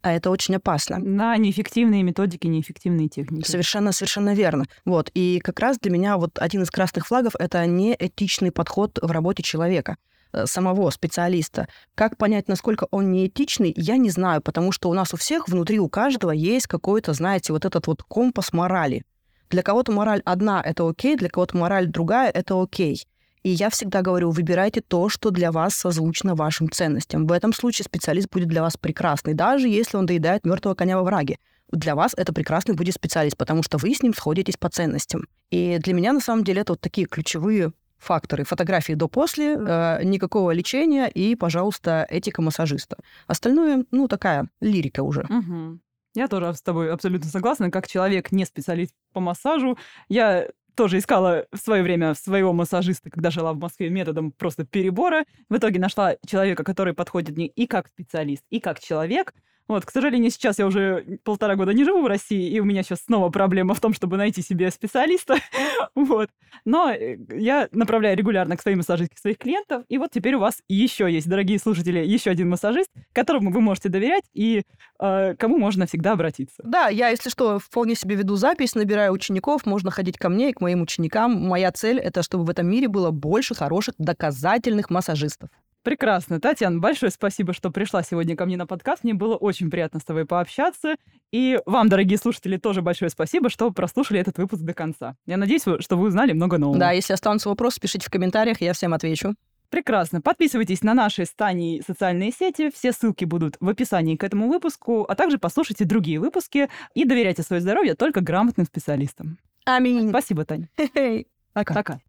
А это очень опасно. На неэффективные методики, неэффективные техники. Совершенно, совершенно верно. Вот. И как раз для меня вот один из красных флагов — это неэтичный подход в работе человека э, самого специалиста. Как понять, насколько он неэтичный, я не знаю, потому что у нас у всех внутри у каждого есть какой-то, знаете, вот этот вот компас морали. Для кого-то мораль одна — это окей, для кого-то мораль другая — это окей. И я всегда говорю, выбирайте то, что для вас созвучно вашим ценностям. В этом случае специалист будет для вас прекрасный, даже если он доедает мертвого коня во враге. Для вас это прекрасный будет специалист, потому что вы с ним сходитесь по ценностям. И для меня, на самом деле, это вот такие ключевые факторы. Фотографии до-после, э, никакого лечения и, пожалуйста, этика массажиста. Остальное, ну, такая лирика уже. Мгм. Я тоже с тобой абсолютно согласна. Как человек, не специалист по массажу, я тоже искала в свое время своего массажиста, когда жила в Москве, методом просто перебора. В итоге нашла человека, который подходит мне и как специалист, и как человек. Вот, к сожалению, сейчас я уже полтора года не живу в России, и у меня сейчас снова проблема в том, чтобы найти себе специалиста. [LAUGHS] вот. Но э, я направляю регулярно к своим массажистке своих клиентов, и вот теперь у вас еще есть, дорогие слушатели, еще один массажист, которому вы можете доверять и э, кому можно всегда обратиться. Да, я, если что, вполне себе веду запись, набираю учеников, можно ходить ко мне и к моим ученикам. Моя цель — это чтобы в этом мире было больше хороших доказательных массажистов. Прекрасно. Татьяна, большое спасибо, что пришла сегодня ко мне на подкаст. Мне было очень приятно с тобой пообщаться. И вам, дорогие слушатели, тоже большое спасибо, что прослушали этот выпуск до конца. Я надеюсь, что вы узнали много нового. Да, если останутся вопросы, пишите в комментариях, я всем отвечу. Прекрасно. Подписывайтесь на наши стани социальные сети. Все ссылки будут в описании к этому выпуску, а также послушайте другие выпуски и доверяйте свое здоровье только грамотным специалистам. Аминь. Спасибо, Тань. [LAUGHS] Пока. Пока.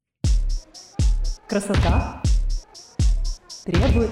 Красота требует